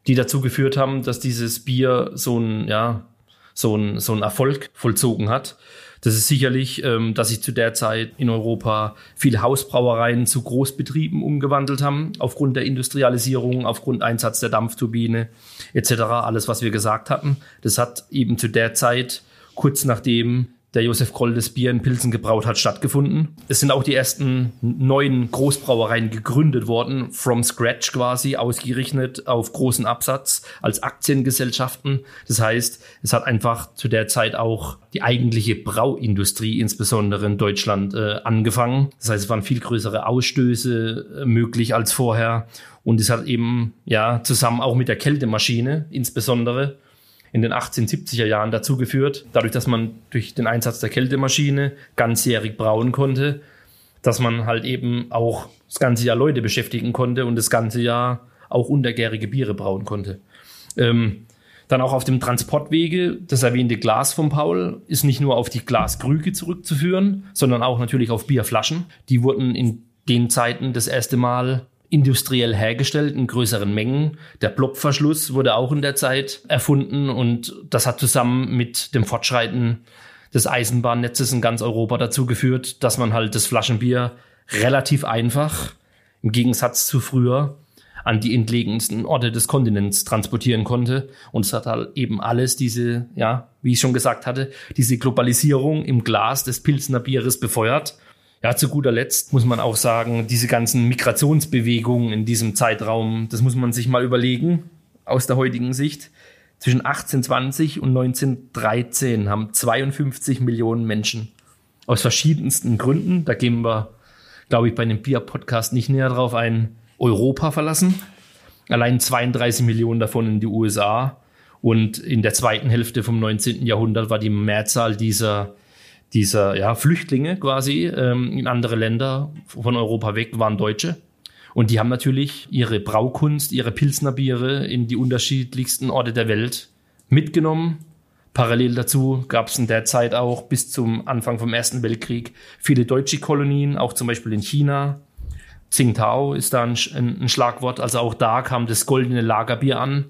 die dazu geführt haben, dass dieses Bier so ein, ja, so ein, so ein Erfolg vollzogen hat. Das ist sicherlich, ähm, dass sich zu der Zeit in Europa viele Hausbrauereien zu Großbetrieben umgewandelt haben, aufgrund der Industrialisierung, aufgrund Einsatz der Dampfturbine etc. Alles, was wir gesagt hatten. Das hat eben zu der Zeit, kurz nachdem der Josef Kroll das Bier in Pilsen gebraut hat, stattgefunden. Es sind auch die ersten neuen Großbrauereien gegründet worden, from scratch quasi, ausgerichtet auf großen Absatz als Aktiengesellschaften. Das heißt, es hat einfach zu der Zeit auch die eigentliche Brauindustrie, insbesondere in Deutschland, äh, angefangen. Das heißt, es waren viel größere Ausstöße äh, möglich als vorher. Und es hat eben, ja, zusammen auch mit der Kältemaschine insbesondere in den 1870er Jahren dazu geführt, dadurch, dass man durch den Einsatz der Kältemaschine ganzjährig brauen konnte, dass man halt eben auch das ganze Jahr Leute beschäftigen konnte und das ganze Jahr auch untergärige Biere brauen konnte. Ähm, dann auch auf dem Transportwege, das erwähnte Glas von Paul ist nicht nur auf die Glaskrüge zurückzuführen, sondern auch natürlich auf Bierflaschen. Die wurden in den Zeiten das erste Mal industriell hergestellt in größeren Mengen. Der Plopverschluss wurde auch in der Zeit erfunden und das hat zusammen mit dem Fortschreiten des Eisenbahnnetzes in ganz Europa dazu geführt, dass man halt das Flaschenbier relativ einfach, im Gegensatz zu früher, an die entlegensten Orte des Kontinents transportieren konnte. Und es hat halt eben alles diese, ja, wie ich schon gesagt hatte, diese Globalisierung im Glas des Pilsner Bieres befeuert. Ja, zu guter Letzt muss man auch sagen, diese ganzen Migrationsbewegungen in diesem Zeitraum, das muss man sich mal überlegen aus der heutigen Sicht. Zwischen 1820 und 1913 haben 52 Millionen Menschen aus verschiedensten Gründen, da gehen wir, glaube ich, bei dem Bier-Podcast nicht näher drauf ein, Europa verlassen. Allein 32 Millionen davon in die USA. Und in der zweiten Hälfte vom 19. Jahrhundert war die Mehrzahl dieser, dieser ja, Flüchtlinge quasi ähm, in andere Länder von Europa weg, waren Deutsche. Und die haben natürlich ihre Braukunst, ihre Pilsner Biere in die unterschiedlichsten Orte der Welt mitgenommen. Parallel dazu gab es in der Zeit auch bis zum Anfang vom Ersten Weltkrieg viele deutsche Kolonien, auch zum Beispiel in China. Tsingtao ist da ein, ein, Schlagwort. Also auch da kam das goldene Lagerbier an.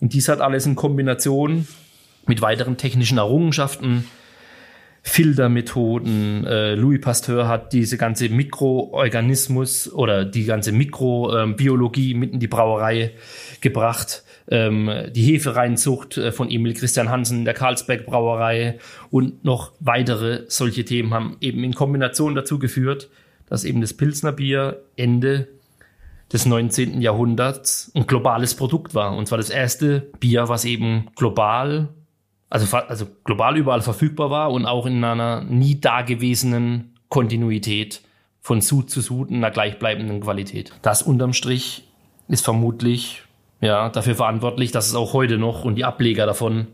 Und dies hat alles in Kombination mit weiteren technischen Errungenschaften Filtermethoden. Äh, Louis Pasteur hat diese ganze Mikroorganismus oder die ganze Mikrobiologie mit in die Brauerei gebracht. Ähm, die Hefereinzucht äh, von Emil Christian Hansen der Karlsberg Brauerei und noch weitere solche Themen haben eben in Kombination dazu geführt, dass eben das Pilsner Bier Ende des 19. Jahrhunderts ein globales Produkt war. Und zwar das erste Bier, was eben global also, also global überall verfügbar war und auch in einer nie dagewesenen Kontinuität von Sud zu Sud in einer gleichbleibenden Qualität. Das unterm Strich ist vermutlich ja, dafür verantwortlich, dass es auch heute noch und die Ableger davon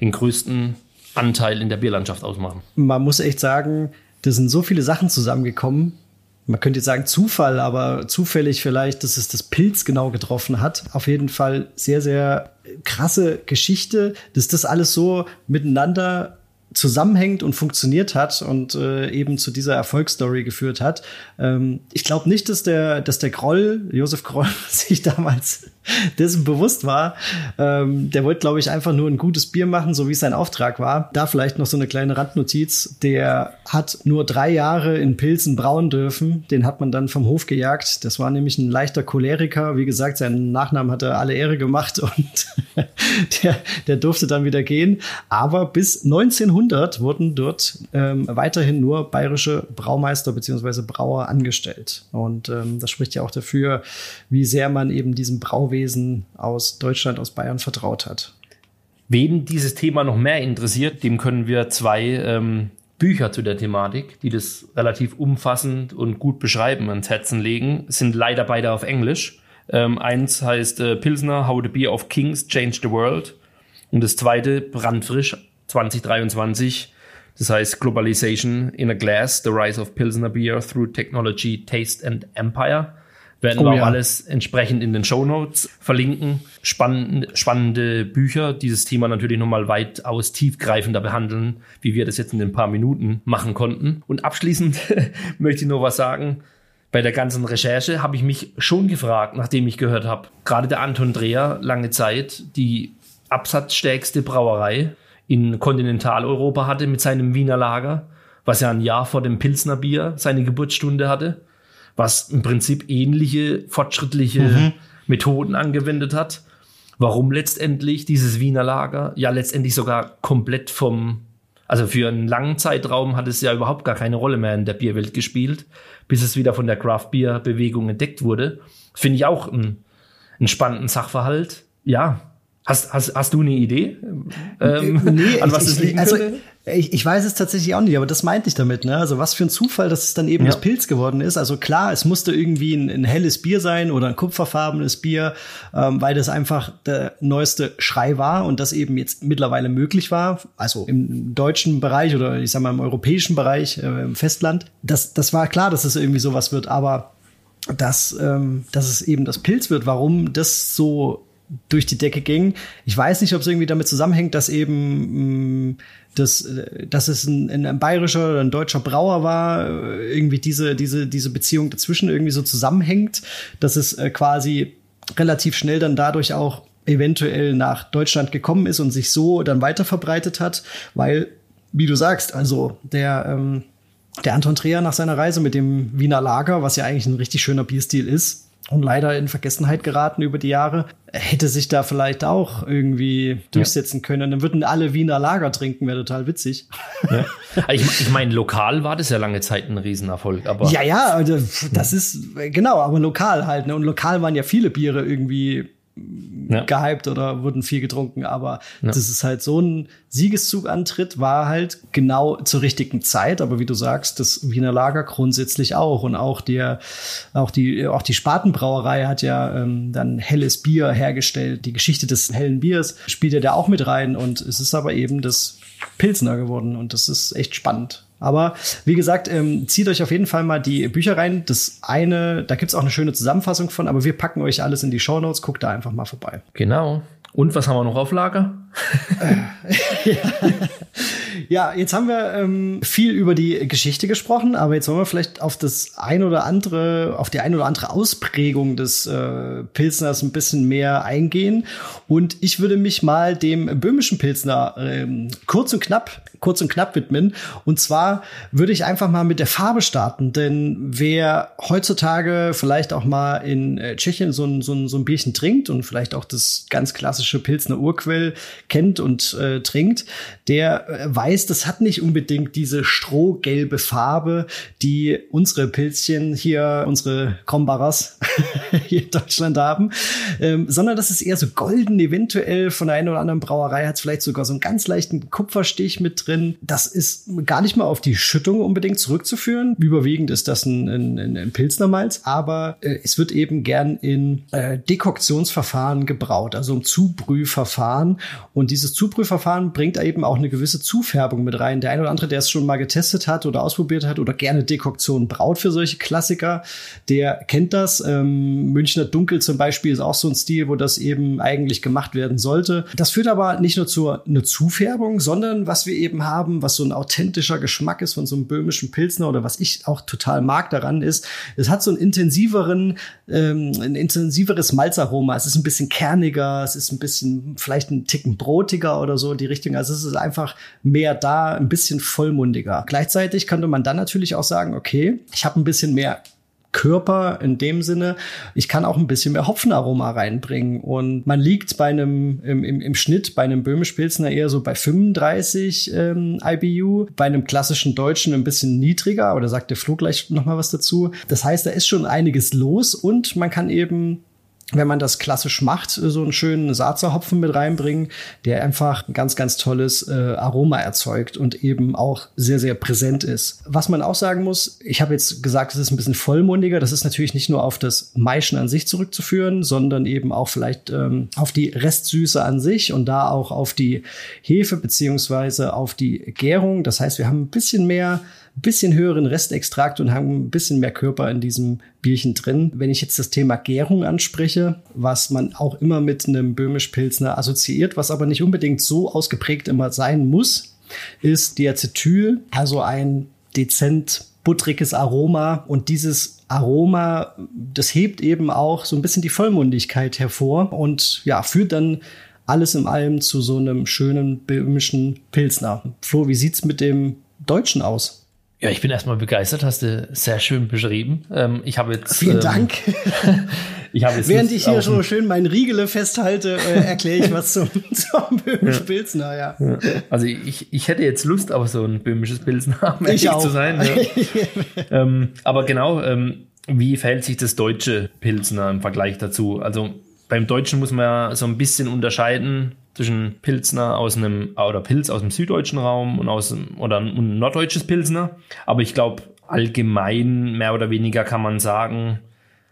den größten Anteil in der Bierlandschaft ausmachen. Man muss echt sagen, da sind so viele Sachen zusammengekommen, man könnte jetzt sagen Zufall, aber zufällig vielleicht, dass es das Pilz genau getroffen hat. Auf jeden Fall sehr, sehr krasse Geschichte, dass das alles so miteinander zusammenhängt und funktioniert hat und äh, eben zu dieser Erfolgsstory geführt hat. Ähm, ich glaube nicht, dass der, dass der Groll, Josef Groll, sich damals dessen bewusst war. Ähm, der wollte, glaube ich, einfach nur ein gutes Bier machen, so wie es sein Auftrag war. Da vielleicht noch so eine kleine Randnotiz. Der hat nur drei Jahre in Pilzen brauen dürfen. Den hat man dann vom Hof gejagt. Das war nämlich ein leichter Choleriker. Wie gesagt, seinen Nachnamen hat er alle Ehre gemacht und der, der durfte dann wieder gehen. Aber bis 1900 wurden dort ähm, weiterhin nur bayerische Braumeister beziehungsweise Brauer angestellt. Und ähm, das spricht ja auch dafür, wie sehr man eben diesem Brauwesen Bauwesen aus Deutschland, aus Bayern vertraut hat. Wen dieses Thema noch mehr interessiert, dem können wir zwei ähm, Bücher zu der Thematik, die das relativ umfassend und gut beschreiben, ans Herzen legen. Sind leider beide auf Englisch. Ähm, eins heißt äh, Pilsner, How the Beer of Kings Changed the World. Und das zweite, brandfrisch, 2023. Das heißt Globalization in a Glass, The Rise of Pilsner Beer Through Technology, Taste and Empire. Werden oh, wir auch ja. alles entsprechend in den Show Notes verlinken. Spannende, spannende Bücher, dieses Thema natürlich nochmal weitaus tiefgreifender behandeln, wie wir das jetzt in den paar Minuten machen konnten. Und abschließend möchte ich noch was sagen. Bei der ganzen Recherche habe ich mich schon gefragt, nachdem ich gehört habe, gerade der Anton Dreher, lange Zeit die absatzstärkste Brauerei in Kontinentaleuropa hatte mit seinem Wiener Lager, was ja ein Jahr vor dem Pilsner Bier seine Geburtsstunde hatte was im Prinzip ähnliche fortschrittliche mhm. Methoden angewendet hat. Warum letztendlich dieses Wiener Lager ja letztendlich sogar komplett vom, also für einen langen Zeitraum hat es ja überhaupt gar keine Rolle mehr in der Bierwelt gespielt, bis es wieder von der Craft Beer Bewegung entdeckt wurde. Finde ich auch einen, einen spannenden Sachverhalt. Ja, Hast, hast, hast du eine Idee, ähm, nee, an was ich, es liegen also, könnte? Ich, ich weiß es tatsächlich auch nicht, aber das meinte ich damit. Ne? Also was für ein Zufall, dass es dann eben ja. das Pilz geworden ist. Also klar, es musste irgendwie ein, ein helles Bier sein oder ein kupferfarbenes Bier, ähm, weil das einfach der neueste Schrei war und das eben jetzt mittlerweile möglich war. Also im deutschen Bereich oder ich sag mal im europäischen Bereich, äh, im Festland. Das, das war klar, dass es irgendwie sowas wird, aber dass, ähm, dass es eben das Pilz wird, warum das so durch die Decke ging. Ich weiß nicht, ob es irgendwie damit zusammenhängt, dass eben mm, dass, dass es ein, ein bayerischer oder ein deutscher Brauer war, irgendwie diese, diese, diese Beziehung dazwischen irgendwie so zusammenhängt, dass es äh, quasi relativ schnell dann dadurch auch eventuell nach Deutschland gekommen ist und sich so dann weiter verbreitet hat, weil, wie du sagst, also der, ähm, der Anton Dreher nach seiner Reise mit dem Wiener Lager, was ja eigentlich ein richtig schöner Bierstil ist, und leider in Vergessenheit geraten über die Jahre. Hätte sich da vielleicht auch irgendwie durchsetzen ja. können. Dann würden alle Wiener Lager trinken, wäre total witzig. Ja. Ich, ich meine, lokal war das ja lange Zeit ein Riesenerfolg, aber. Ja, ja, also das ist, genau, aber lokal halt. Ne? Und lokal waren ja viele Biere irgendwie ja. gehypt oder wurden viel getrunken, aber ja. das ist halt so ein Siegeszugantritt war halt genau zur richtigen Zeit, aber wie du sagst, das Wiener Lager grundsätzlich auch und auch der, auch die, auch die Spatenbrauerei hat ja ähm, dann helles Bier hergestellt. Die Geschichte des hellen Biers spielt ja da auch mit rein und es ist aber eben das Pilsner geworden und das ist echt spannend. Aber wie gesagt, ähm, zieht euch auf jeden Fall mal die Bücher rein. Das eine, da gibt's auch eine schöne Zusammenfassung von, aber wir packen euch alles in die Show Notes. Guckt da einfach mal vorbei. Genau. Und was haben wir noch auf Lager? ja. Ja, jetzt haben wir ähm, viel über die Geschichte gesprochen, aber jetzt wollen wir vielleicht auf das ein oder andere, auf die ein oder andere Ausprägung des äh, Pilsners ein bisschen mehr eingehen. Und ich würde mich mal dem böhmischen Pilsner ähm, kurz und knapp kurz und knapp widmen. Und zwar würde ich einfach mal mit der Farbe starten, denn wer heutzutage vielleicht auch mal in äh, Tschechien so ein, so ein, so ein Bierchen trinkt und vielleicht auch das ganz klassische Pilsner Urquell kennt und äh, trinkt, der äh, weiß, das hat nicht unbedingt diese strohgelbe Farbe, die unsere Pilzchen hier, unsere Krombarras hier in Deutschland haben, ähm, sondern das ist eher so golden, eventuell von der einen oder anderen Brauerei hat es vielleicht sogar so einen ganz leichten Kupferstich mit drin. Das ist gar nicht mal auf die Schüttung unbedingt zurückzuführen. Überwiegend ist das ein, ein, ein Pilsner Malz, aber äh, es wird eben gern in äh, Dekoktionsverfahren gebraut, also im Zubrühverfahren. Und dieses Zubrühverfahren bringt eben auch eine gewisse Zufärbung mit rein. Der eine oder andere, der es schon mal getestet hat oder ausprobiert hat oder gerne Dekoktion braut für solche Klassiker, der kennt das. Ähm, Münchner Dunkel zum Beispiel ist auch so ein Stil, wo das eben eigentlich gemacht werden sollte. Das führt aber nicht nur zu einer Zufärbung, sondern was wir eben haben, was so ein authentischer Geschmack ist von so einem böhmischen Pilsner oder was ich auch total mag daran ist, es hat so einen intensiveren, ähm, ein intensiveres Malzaroma. Es ist ein bisschen kerniger, es ist ein bisschen vielleicht ein Ticken brotiger oder so in die Richtung. Also es ist einfach mehr da, ein bisschen vollmundiger. Gleichzeitig könnte man dann natürlich auch sagen, okay, ich habe ein bisschen mehr Körper in dem Sinne. Ich kann auch ein bisschen mehr Hopfenaroma reinbringen. Und man liegt bei einem, im, im, im Schnitt bei einem Böhmisch-Pilsner eher so bei 35 ähm, IBU, bei einem klassischen Deutschen ein bisschen niedriger, oder sagt der Flo gleich noch mal was dazu. Das heißt, da ist schon einiges los und man kann eben wenn man das klassisch macht, so einen schönen Saatzer-Hopfen mit reinbringen, der einfach ein ganz, ganz tolles äh, Aroma erzeugt und eben auch sehr, sehr präsent ist. Was man auch sagen muss, ich habe jetzt gesagt, es ist ein bisschen vollmundiger. Das ist natürlich nicht nur auf das Maischen an sich zurückzuführen, sondern eben auch vielleicht ähm, auf die Restsüße an sich und da auch auf die Hefe beziehungsweise auf die Gärung. Das heißt, wir haben ein bisschen mehr bisschen höheren Restextrakt und haben ein bisschen mehr Körper in diesem Bierchen drin. Wenn ich jetzt das Thema Gärung anspreche, was man auch immer mit einem Böhmisch-Pilsner assoziiert, was aber nicht unbedingt so ausgeprägt immer sein muss, ist Diacetyl, also ein dezent buttriges Aroma und dieses Aroma, das hebt eben auch so ein bisschen die Vollmundigkeit hervor und ja, führt dann alles in allem zu so einem schönen böhmischen Pilsner. Flo, wie sieht's mit dem Deutschen aus? Ja, ich bin erstmal begeistert, hast du sehr schön beschrieben. Ähm, ich habe jetzt. Vielen ähm, Dank. ich habe jetzt Während ich hier schon schön mein Riegele festhalte, äh, erkläre ich was zum, zum böhmischen ja. Pilsner, ja. ja. Also ich, ich hätte jetzt Lust, aber so ein böhmisches Pilsner, um ehrlich zu sein. Ja. ähm, aber genau, ähm, wie verhält sich das deutsche Pilsner im Vergleich dazu? Also beim Deutschen muss man ja so ein bisschen unterscheiden zwischen Pilsner aus einem, oder Pilz aus dem süddeutschen Raum und aus oder ein norddeutsches Pilsner. Aber ich glaube, allgemein mehr oder weniger kann man sagen,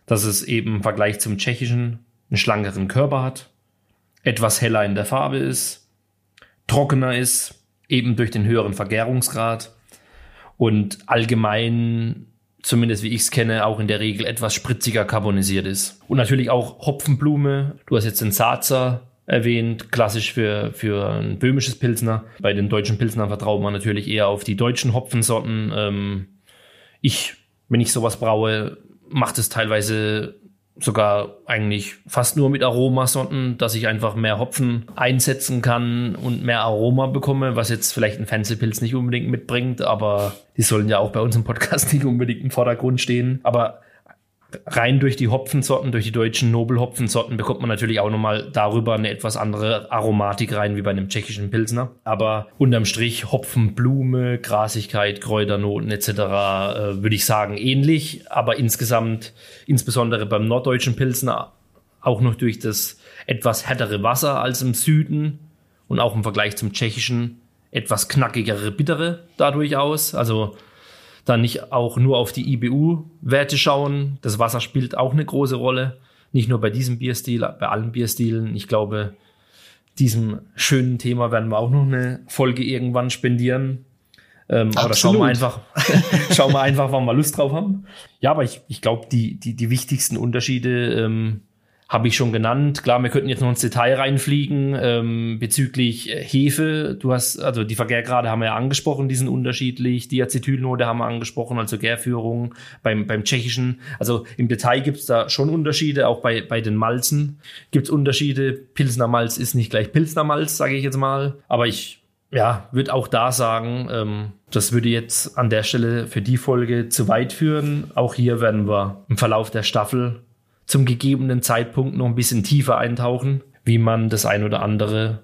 dass es eben im Vergleich zum tschechischen einen schlankeren Körper hat, etwas heller in der Farbe ist, trockener ist, eben durch den höheren Vergärungsgrad und allgemein, zumindest wie ich es kenne, auch in der Regel etwas spritziger carbonisiert ist. Und natürlich auch Hopfenblume. Du hast jetzt den Sazer erwähnt, klassisch für, für ein böhmisches Pilsner. Bei den deutschen Pilsnern vertraut man natürlich eher auf die deutschen Hopfensorten. Ähm, ich, wenn ich sowas braue, macht es teilweise sogar eigentlich fast nur mit Aromasorten, dass ich einfach mehr Hopfen einsetzen kann und mehr Aroma bekomme, was jetzt vielleicht ein Fernsehpilz nicht unbedingt mitbringt, aber die sollen ja auch bei uns im Podcast nicht unbedingt im Vordergrund stehen. Aber rein durch die Hopfensorten, durch die deutschen Nobelhopfensorten bekommt man natürlich auch nochmal darüber eine etwas andere Aromatik rein wie bei einem tschechischen Pilsner. Aber unterm Strich Hopfen, Blume, Grasigkeit, Kräuternoten etc. Äh, würde ich sagen ähnlich, aber insgesamt, insbesondere beim norddeutschen Pilsner, auch noch durch das etwas härtere Wasser als im Süden und auch im Vergleich zum tschechischen etwas knackigere, bittere dadurch aus. Also dann nicht auch nur auf die IBU-Werte schauen. Das Wasser spielt auch eine große Rolle. Nicht nur bei diesem Bierstil, bei allen Bierstilen. Ich glaube, diesem schönen Thema werden wir auch noch eine Folge irgendwann spendieren. Ähm, aber da schauen wir einfach, schauen wir einfach, wann wir Lust drauf haben. Ja, aber ich, ich glaube, die, die, die wichtigsten Unterschiede ähm, habe ich schon genannt. Klar, wir könnten jetzt noch ins Detail reinfliegen ähm, bezüglich äh, Hefe. Du hast, also die Vergärgrade haben wir ja angesprochen, die sind unterschiedlich. Die Acetylnote haben wir angesprochen, also Gärführung beim, beim Tschechischen. Also im Detail gibt es da schon Unterschiede, auch bei, bei den Malzen gibt es Unterschiede. Pilsner Malz ist nicht gleich Pilsner Malz, sage ich jetzt mal. Aber ich ja, würde auch da sagen, ähm, das würde jetzt an der Stelle für die Folge zu weit führen. Auch hier werden wir im Verlauf der Staffel zum gegebenen Zeitpunkt noch ein bisschen tiefer eintauchen, wie man das ein oder andere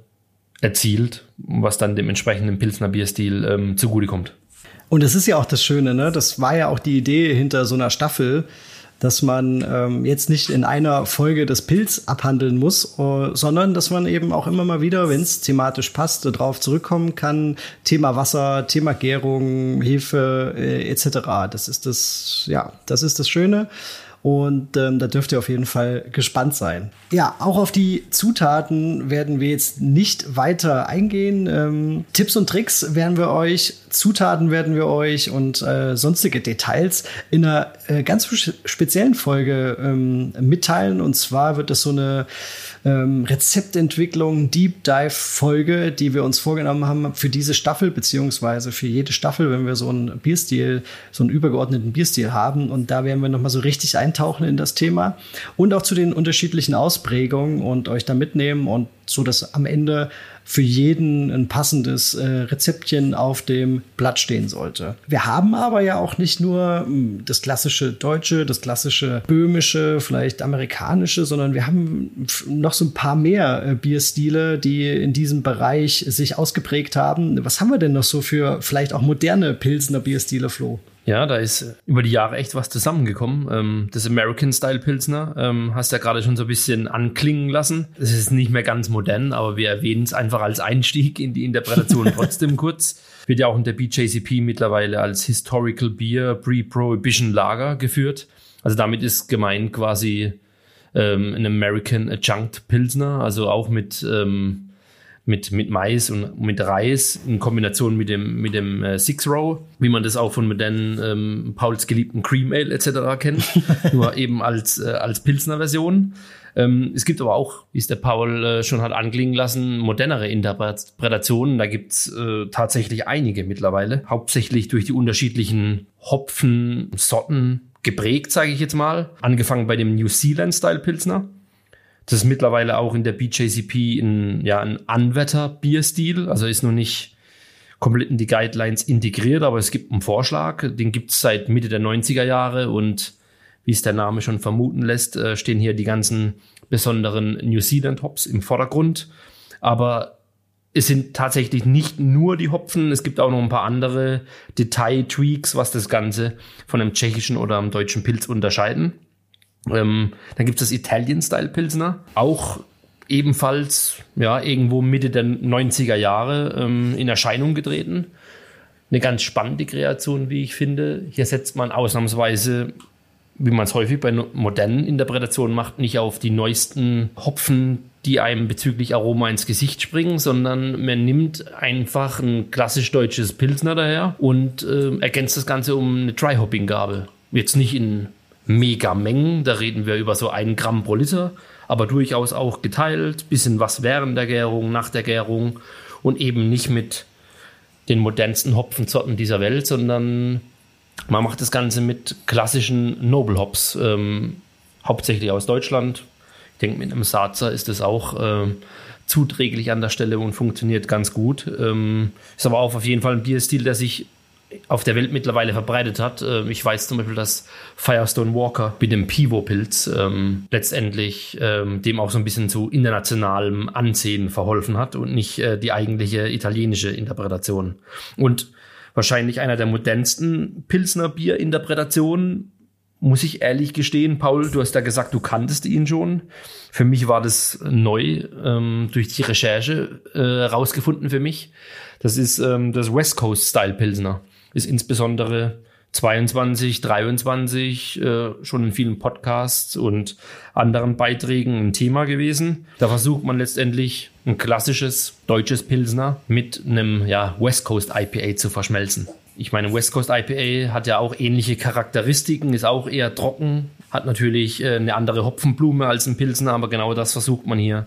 erzielt, was dann dem entsprechenden Pilsner Bierstil ähm, zugutekommt. Und es ist ja auch das Schöne, ne? Das war ja auch die Idee hinter so einer Staffel, dass man ähm, jetzt nicht in einer Folge das Pilz abhandeln muss, uh, sondern dass man eben auch immer mal wieder, wenn es thematisch passt, darauf zurückkommen kann. Thema Wasser, Thema Gärung, Hefe äh, etc. Das ist das, ja, das ist das Schöne. Und ähm, da dürft ihr auf jeden Fall gespannt sein. Ja, auch auf die Zutaten werden wir jetzt nicht weiter eingehen. Ähm, Tipps und Tricks werden wir euch, Zutaten werden wir euch und äh, sonstige Details in einer äh, ganz speziellen Folge ähm, mitteilen. Und zwar wird das so eine ähm, Rezeptentwicklung, Deep Dive Folge, die wir uns vorgenommen haben für diese Staffel, beziehungsweise für jede Staffel, wenn wir so einen Bierstil, so einen übergeordneten Bierstil haben. Und da werden wir nochmal so richtig eintauchen in das Thema und auch zu den unterschiedlichen Ausprägungen und euch da mitnehmen und so, dass am Ende für jeden ein passendes äh, Rezeptchen auf dem Blatt stehen sollte. Wir haben aber ja auch nicht nur mh, hm, das klassische Deutsche, das klassische Böhmische, vielleicht amerikanische, sondern wir haben noch so ein paar mehr äh, Bierstile, die in diesem Bereich sich ausgeprägt haben. Was haben wir denn noch so für vielleicht auch moderne Pilsener Bierstile, Flo? Ja, da ist über die Jahre echt was zusammengekommen. Ähm, das American Style Pilsner ähm, hast ja gerade schon so ein bisschen anklingen lassen. Es ist nicht mehr ganz modern, aber wir erwähnen es einfach als Einstieg in die Interpretation trotzdem kurz. Wird ja auch in der BJCP mittlerweile als Historical Beer Pre-Prohibition Lager geführt. Also damit ist gemeint quasi ähm, ein American Adjunct Pilsner, also auch mit ähm, mit, mit Mais und mit Reis in Kombination mit dem, mit dem äh, Six Row, wie man das auch von modernen ähm, Pauls geliebten Cream Ale etc. kennt, nur eben als, äh, als Pilsner Version. Ähm, es gibt aber auch, wie es der Paul äh, schon hat anklingen lassen, modernere Interpretationen. Da gibt's äh, tatsächlich einige mittlerweile, hauptsächlich durch die unterschiedlichen Hopfen-Sorten geprägt, sage ich jetzt mal. Angefangen bei dem New Zealand-Style Pilsner das ist mittlerweile auch in der BJCP ein, ja, ein Anwärter-Bierstil, also ist noch nicht komplett in die Guidelines integriert, aber es gibt einen Vorschlag, den gibt es seit Mitte der 90er Jahre und wie es der Name schon vermuten lässt, äh, stehen hier die ganzen besonderen New Zealand Hops im Vordergrund. Aber es sind tatsächlich nicht nur die Hopfen, es gibt auch noch ein paar andere Detail-Tweaks, was das Ganze von einem tschechischen oder einem deutschen Pilz unterscheiden. Ähm, dann gibt es das Italian-Style-Pilsner, auch ebenfalls ja, irgendwo Mitte der 90er Jahre ähm, in Erscheinung getreten. Eine ganz spannende Kreation, wie ich finde. Hier setzt man ausnahmsweise, wie man es häufig bei modernen Interpretationen macht, nicht auf die neuesten Hopfen, die einem bezüglich Aroma ins Gesicht springen, sondern man nimmt einfach ein klassisch deutsches Pilsner daher und äh, ergänzt das Ganze um eine Dry-Hopping-Gabel. Jetzt nicht in Megamengen. Da reden wir über so ein Gramm pro Liter, aber durchaus auch geteilt, bisschen was während der Gärung, nach der Gärung und eben nicht mit den modernsten Hopfensorten dieser Welt, sondern man macht das Ganze mit klassischen Noble Hops, ähm, hauptsächlich aus Deutschland. Ich denke, mit einem Sazer ist das auch äh, zuträglich an der Stelle und funktioniert ganz gut. Ähm, ist aber auch auf jeden Fall ein Bierstil, der sich auf der Welt mittlerweile verbreitet hat. Ähm, ich weiß zum Beispiel, dass Firestone Walker mit dem Pivo-Pilz ähm, letztendlich ähm, dem auch so ein bisschen zu internationalem Ansehen verholfen hat und nicht äh, die eigentliche italienische Interpretation. Und wahrscheinlich einer der modernsten Pilsner Bierinterpretationen muss ich ehrlich gestehen, Paul, du hast ja gesagt, du kanntest ihn schon. Für mich war das neu ähm, durch die Recherche äh, rausgefunden für mich. Das ist ähm, das West Coast Style Pilsner. Ist insbesondere 22, 23 äh, schon in vielen Podcasts und anderen Beiträgen ein Thema gewesen. Da versucht man letztendlich ein klassisches deutsches Pilsner mit einem ja, West Coast IPA zu verschmelzen. Ich meine, West Coast IPA hat ja auch ähnliche Charakteristiken, ist auch eher trocken, hat natürlich äh, eine andere Hopfenblume als ein Pilsner, aber genau das versucht man hier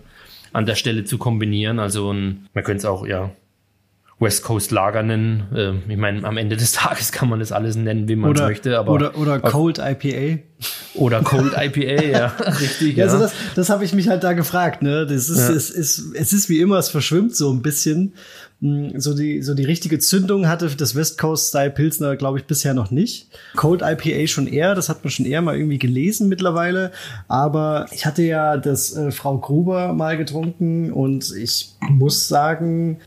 an der Stelle zu kombinieren. Also ein, man könnte es auch ja West Coast Lager nennen. Äh, ich meine, am Ende des Tages kann man das alles nennen, wie man es möchte. Aber oder, oder Cold IPA. Oder Cold IPA, ja, richtig. Ja, also das, das habe ich mich halt da gefragt. Ne, das ist, ja. es ist, es ist wie immer, es verschwimmt so ein bisschen. Hm, so die, so die richtige Zündung hatte das West Coast Style Pilsner, glaube ich, bisher noch nicht. Cold IPA schon eher, das hat man schon eher mal irgendwie gelesen mittlerweile. Aber ich hatte ja das äh, Frau Gruber mal getrunken und ich muss sagen,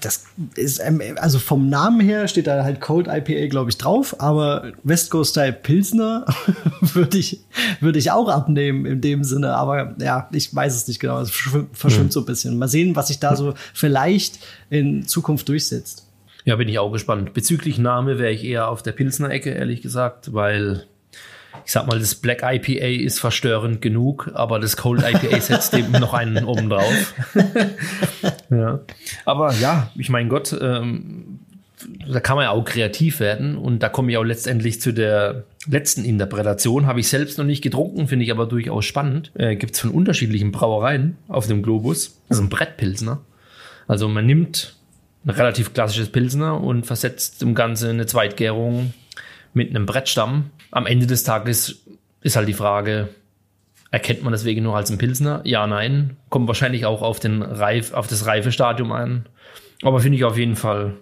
das ist, ähm, also vom Namen her steht da halt Cold IPA, glaube ich, drauf, aber West Coast Style Pilsner würde ich, würde ich auch abnehmen in dem Sinne, aber ja, ich weiß es nicht genau, es verschwimmt, mhm. so ein bisschen. Mal sehen, was sich da so vielleicht in Zukunft durchsetzt. Ja, bin ich auch gespannt. Bezüglich Name wäre ich eher auf der Pilsner-Ecke, ehrlich gesagt, weil ich sag mal, das Black IPA ist verstörend genug, aber das Cold IPA setzt eben noch einen oben drauf. ja. Aber ja, ich mein Gott, ähm, da kann man ja auch kreativ werden und da komme ich auch letztendlich zu der letzten Interpretation. Habe ich selbst noch nicht getrunken, finde ich aber durchaus spannend. Äh, Gibt es von unterschiedlichen Brauereien auf dem Globus. Also ein Brettpilsner. Also man nimmt ein relativ klassisches Pilsner und versetzt dem Ganze eine Zweitgärung mit einem Brettstamm. Am Ende des Tages ist halt die Frage, erkennt man deswegen nur als ein Pilsner? Ja, nein. Kommt wahrscheinlich auch auf, den Reif, auf das Reifestadium an. Aber finde ich auf jeden Fall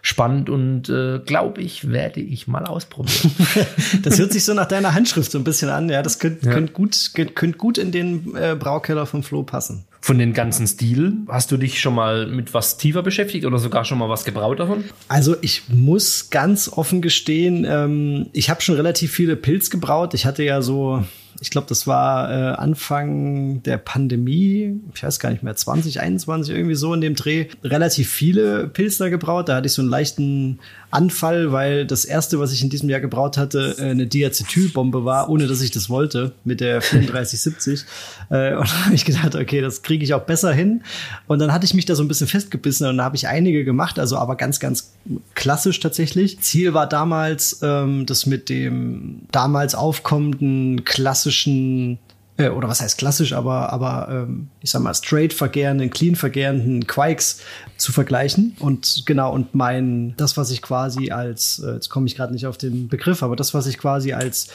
spannend und äh, glaube ich, werde ich mal ausprobieren. das hört sich so nach deiner Handschrift so ein bisschen an. Ja, das könnte ja. könnt gut, könnt gut in den äh, Braukeller vom Flo passen. Von den ganzen Stil, hast du dich schon mal mit was tiefer beschäftigt oder sogar schon mal was gebraut davon? Also ich muss ganz offen gestehen, ähm, ich habe schon relativ viele Pilz gebraut. Ich hatte ja so ich glaube, das war äh, Anfang der Pandemie, ich weiß gar nicht mehr, 2021, irgendwie so in dem Dreh, relativ viele Pilsner gebraut. Da hatte ich so einen leichten Anfall, weil das erste, was ich in diesem Jahr gebraut hatte, äh, eine Diacetylbombe war, ohne dass ich das wollte, mit der 3470. äh, und da habe ich gedacht, okay, das kriege ich auch besser hin. Und dann hatte ich mich da so ein bisschen festgebissen und da habe ich einige gemacht, also aber ganz, ganz klassisch tatsächlich. Ziel war damals, ähm, das mit dem damals aufkommenden klassischen klassischen äh, oder was heißt klassisch, aber, aber ähm, ich sag mal, straight vergärenden, clean vergärenden Quikes zu vergleichen. Und genau, und mein, das, was ich quasi als, äh, jetzt komme ich gerade nicht auf den Begriff, aber das, was ich quasi als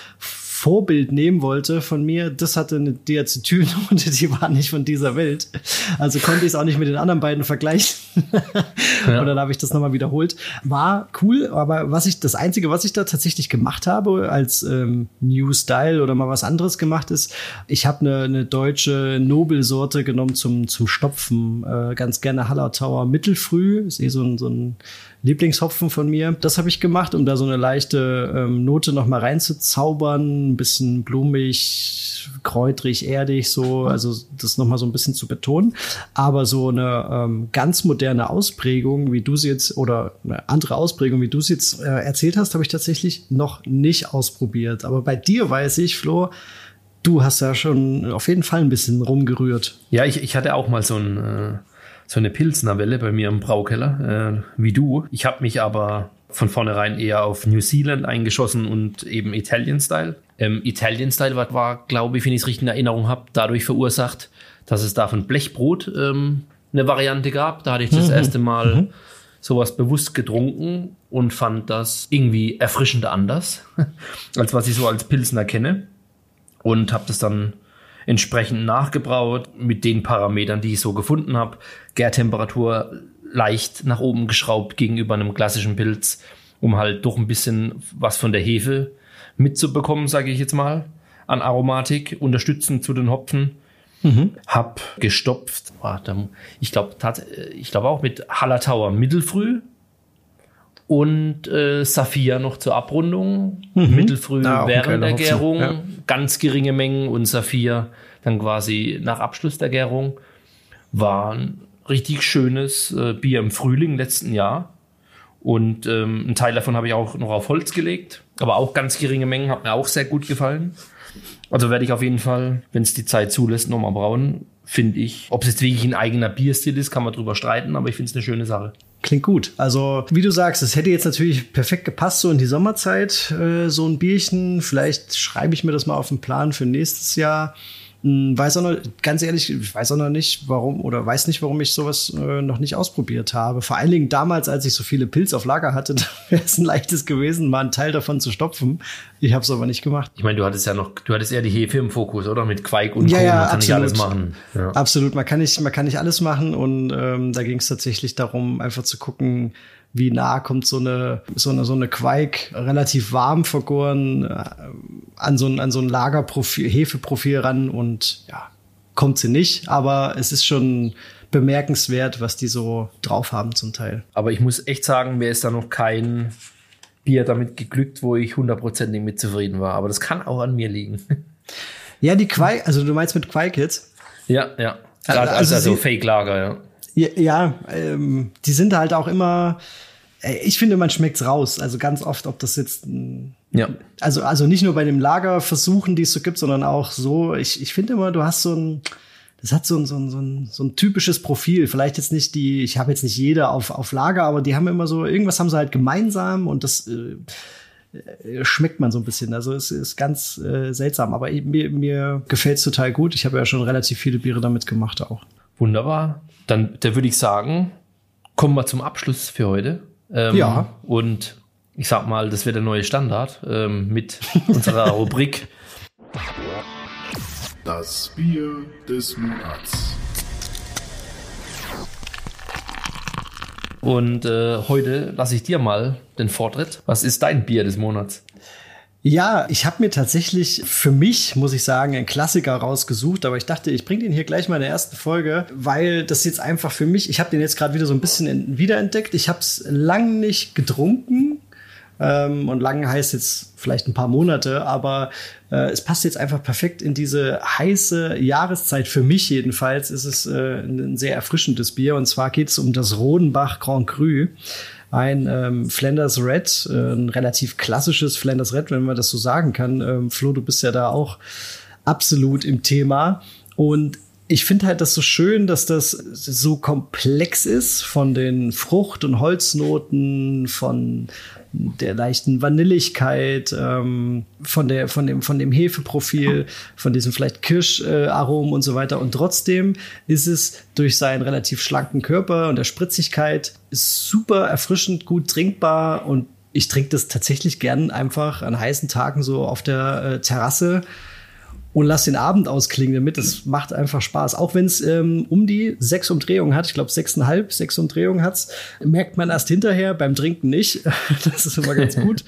Vorbild nehmen wollte von mir, das hatte eine Diacetylnote, die war nicht von dieser Welt. Also konnte ich es auch nicht mit den anderen beiden vergleichen. ja. Und dann habe ich das nochmal wiederholt. War cool, aber was ich, das Einzige, was ich da tatsächlich gemacht habe, als ähm, New Style oder mal was anderes gemacht ist, ich habe eine, eine deutsche Nobelsorte genommen zum, zum Stopfen. Äh, ganz gerne Hallertauer Mittelfrüh. Ist eh so ein, so ein Lieblingshopfen von mir. Das habe ich gemacht, um da so eine leichte ähm, Note noch mal reinzuzaubern, ein bisschen blumig, kräutrig, erdig, so, also das noch mal so ein bisschen zu betonen. Aber so eine ähm, ganz moderne Ausprägung, wie du sie jetzt oder eine andere Ausprägung, wie du es jetzt äh, erzählt hast, habe ich tatsächlich noch nicht ausprobiert. Aber bei dir weiß ich, Flo, du hast ja schon auf jeden Fall ein bisschen rumgerührt. Ja, ich, ich hatte auch mal so ein äh so eine Pilznerwelle bei mir im Braukeller, äh, wie du. Ich habe mich aber von vornherein eher auf New Zealand eingeschossen und eben Italian Style. Ähm, Italian Style war, war glaube ich, wenn ich es richtig in Erinnerung habe, dadurch verursacht, dass es da von Blechbrot ähm, eine Variante gab. Da hatte ich das mhm. erste Mal mhm. sowas bewusst getrunken und fand das irgendwie erfrischend anders, als was ich so als Pilsner kenne. Und habe das dann entsprechend nachgebraut mit den Parametern, die ich so gefunden habe. Gärtemperatur leicht nach oben geschraubt gegenüber einem klassischen Pilz um halt doch ein bisschen was von der Hefe mitzubekommen, sage ich jetzt mal, an Aromatik, unterstützend zu den Hopfen. Mhm. Hab gestopft, ich glaube ich glaube auch mit Hallertauer Mittelfrüh und äh, Saphir noch zur Abrundung. Mhm. Mittelfrüh ah, während der Gärung, ja. ganz geringe Mengen und Saphir dann quasi nach Abschluss der Gärung. War ein richtig schönes äh, Bier im Frühling letzten Jahr. Und ähm, ein Teil davon habe ich auch noch auf Holz gelegt, aber auch ganz geringe Mengen, hat mir auch sehr gut gefallen. Also werde ich auf jeden Fall, wenn es die Zeit zulässt, nochmal brauen, finde ich. Ob es jetzt wirklich ein eigener Bierstil ist, kann man drüber streiten, aber ich finde es eine schöne Sache. Klingt gut. Also, wie du sagst, es hätte jetzt natürlich perfekt gepasst, so in die Sommerzeit, äh, so ein Bierchen. Vielleicht schreibe ich mir das mal auf den Plan für nächstes Jahr. Hm, weiß auch noch, ganz ehrlich, ich weiß auch noch nicht, warum oder weiß nicht, warum ich sowas äh, noch nicht ausprobiert habe. Vor allen Dingen damals, als ich so viele Pilz auf Lager hatte, wäre es ein leichtes gewesen, mal einen Teil davon zu stopfen. Ich habe es aber nicht gemacht. Ich meine, du hattest ja noch, du hattest eher die Hefe im Fokus, oder? Mit Quake und ja, Co. Ja, man kann absolut. nicht alles machen. Ja. Absolut, man kann nicht, man kann nicht alles machen und ähm, da ging es tatsächlich darum, einfach zu gucken, wie nah kommt so eine, so eine, so eine Quake relativ warm vergoren äh, an so ein, an so ein Lagerprofil, Hefeprofil ran und ja, kommt sie nicht, aber es ist schon bemerkenswert, was die so drauf haben zum Teil. Aber ich muss echt sagen, mir ist da noch kein Bier damit geglückt, wo ich hundertprozentig mit zufrieden war. Aber das kann auch an mir liegen. Ja, die Quake, also du meinst mit Quake jetzt? Ja, ja. Also, also, also Fake-Lager, ja. Ja, ja ähm, die sind halt auch immer, äh, ich finde, man schmeckt's raus. Also ganz oft, ob das jetzt, ja. also, also nicht nur bei dem Lagerversuchen, die es so gibt, sondern auch so, ich, ich finde immer, du hast so ein, das hat so ein, so ein, so ein, so ein typisches Profil. Vielleicht jetzt nicht die, ich habe jetzt nicht jede auf, auf Lager, aber die haben immer so, irgendwas haben sie halt gemeinsam und das äh, äh schmeckt man so ein bisschen. Also es ist ganz äh, seltsam, aber mir, mir gefällt es total gut. Ich habe ja schon relativ viele Biere damit gemacht auch. Wunderbar. Dann, da würde ich sagen, kommen wir zum Abschluss für heute. Ähm, ja. Und ich sag mal, das wird der neue Standard ähm, mit unserer Rubrik. Das Bier des Monats. Und äh, heute lasse ich dir mal den Vortritt. Was ist dein Bier des Monats? Ja, ich habe mir tatsächlich für mich, muss ich sagen, einen Klassiker rausgesucht, aber ich dachte, ich bringe den hier gleich mal in der ersten Folge, weil das jetzt einfach für mich, ich habe den jetzt gerade wieder so ein bisschen wiederentdeckt. Ich habe es lang nicht getrunken. Ähm, und lang heißt jetzt vielleicht ein paar Monate, aber äh, es passt jetzt einfach perfekt in diese heiße Jahreszeit. Für mich jedenfalls ist es äh, ein sehr erfrischendes Bier. Und zwar geht es um das Rodenbach Grand Cru ein ähm, Flanders Red, äh, ein relativ klassisches Flanders Red, wenn man das so sagen kann. Ähm, Flo, du bist ja da auch absolut im Thema. Und ich finde halt das so schön, dass das so komplex ist von den Frucht- und Holznoten, von der leichten Vanilligkeit, ähm, von der, von dem, von dem Hefeprofil, von diesem vielleicht Kirscharomen äh, und so weiter. Und trotzdem ist es durch seinen relativ schlanken Körper und der Spritzigkeit super erfrischend, gut trinkbar und ich trinke das tatsächlich gern einfach an heißen Tagen so auf der äh, Terrasse und lass den Abend ausklingen damit. Das macht einfach Spaß. Auch wenn es ähm, um die sechs Umdrehungen hat, ich glaube sechseinhalb, sechs Umdrehungen hat's, merkt man erst hinterher, beim Trinken nicht. das ist immer ganz gut.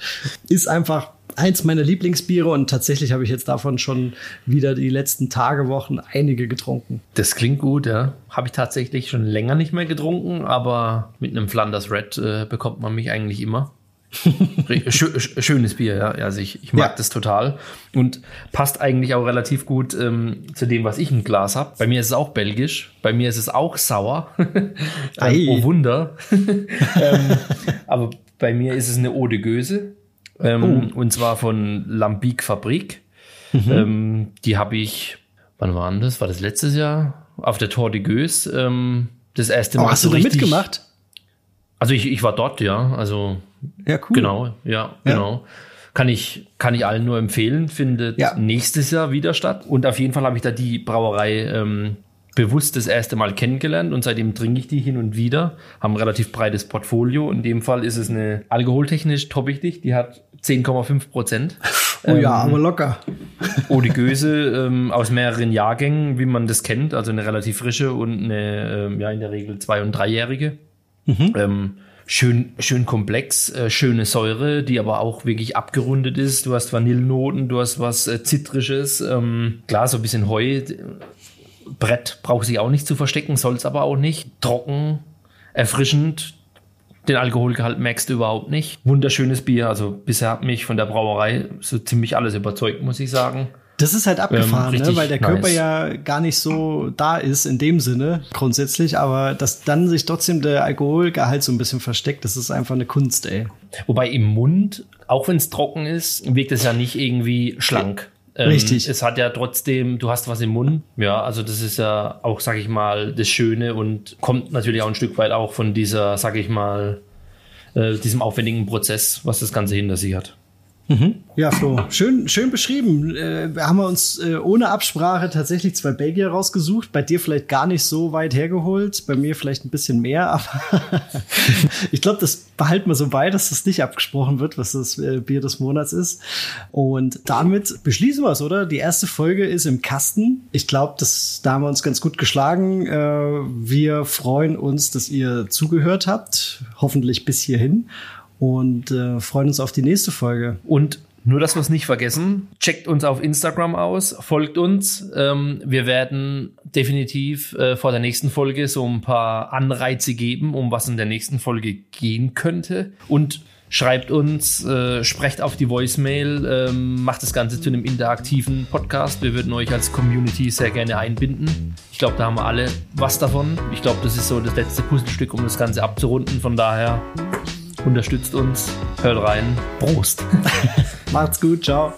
Ist einfach eins meiner Lieblingsbiere und tatsächlich habe ich jetzt davon schon wieder die letzten Tage, Wochen einige getrunken. Das klingt gut, ja. Habe ich tatsächlich schon länger nicht mehr getrunken, aber mit einem Flanders Red äh, bekommt man mich eigentlich immer. Schönes Bier, ja. Also ich, ich mag ja. das total. Und passt eigentlich auch relativ gut ähm, zu dem, was ich im Glas habe. Bei mir ist es auch belgisch. Bei mir ist es auch sauer. ähm, oh Wunder. ähm, aber bei mir ist es eine Eau de Göse. Ähm, oh. Und zwar von Lambic Fabrik. Mhm. Ähm, die habe ich, wann war das? War das letztes Jahr? Auf der Tour de Göse. Ähm, das erste oh, Mal. Oh, hast so du da mitgemacht? Also ich, ich war dort, ja. Also ja, cool. Genau, ja, ja. genau. Kann ich, kann ich allen nur empfehlen, findet ja. nächstes Jahr wieder statt. Und auf jeden Fall habe ich da die Brauerei ähm, bewusst das erste Mal kennengelernt und seitdem trinke ich die hin und wieder. Haben ein relativ breites Portfolio. In dem Fall ist es eine alkoholtechnisch top wichtig. Die hat 10,5 Prozent. Oh ja, ähm, aber locker. Odigöse ähm, aus mehreren Jahrgängen, wie man das kennt. Also eine relativ frische und eine, ähm, ja, in der Regel zwei- und dreijährige. Mhm. Ähm, schön, schön komplex, äh, schöne Säure, die aber auch wirklich abgerundet ist. Du hast Vanillenoten, du hast was äh, Zitrisches, ähm, klar, so ein bisschen Heu. Brett braucht sich auch nicht zu verstecken, soll es aber auch nicht. Trocken, erfrischend, den Alkoholgehalt merkst du überhaupt nicht. Wunderschönes Bier. Also bisher hat mich von der Brauerei so ziemlich alles überzeugt, muss ich sagen. Das ist halt abgefahren, ähm, ne? weil der Körper nice. ja gar nicht so da ist in dem Sinne grundsätzlich, aber dass dann sich trotzdem der Alkoholgehalt so ein bisschen versteckt, das ist einfach eine Kunst, ey. Wobei im Mund, auch wenn es trocken ist, wirkt es ja nicht irgendwie schlank. Ähm, Richtig. Es hat ja trotzdem, du hast was im Mund. Ja, also das ist ja auch, sag ich mal, das Schöne und kommt natürlich auch ein Stück weit auch von dieser, sag ich mal, äh, diesem aufwendigen Prozess, was das Ganze hinter sich hat. Mhm. Ja, Flo, schön, schön beschrieben. Äh, haben uns äh, ohne Absprache tatsächlich zwei Belgier rausgesucht. Bei dir vielleicht gar nicht so weit hergeholt, bei mir vielleicht ein bisschen mehr, aber ich glaube, das behalten wir so bei, dass das nicht abgesprochen wird, was das äh, Bier des Monats ist. Und damit beschließen wir es, oder? Die erste Folge ist im Kasten. Ich glaube, da haben wir uns ganz gut geschlagen. Äh, wir freuen uns, dass ihr zugehört habt, hoffentlich bis hierhin und äh, freuen uns auf die nächste Folge. Und nur, dass wir es nicht vergessen, checkt uns auf Instagram aus, folgt uns. Ähm, wir werden definitiv äh, vor der nächsten Folge so ein paar Anreize geben, um was in der nächsten Folge gehen könnte. Und schreibt uns, äh, sprecht auf die Voicemail, ähm, macht das Ganze zu einem interaktiven Podcast. Wir würden euch als Community sehr gerne einbinden. Ich glaube, da haben wir alle was davon. Ich glaube, das ist so das letzte Puzzlestück, um das Ganze abzurunden. Von daher unterstützt uns, hört rein. Prost. Macht's gut, ciao.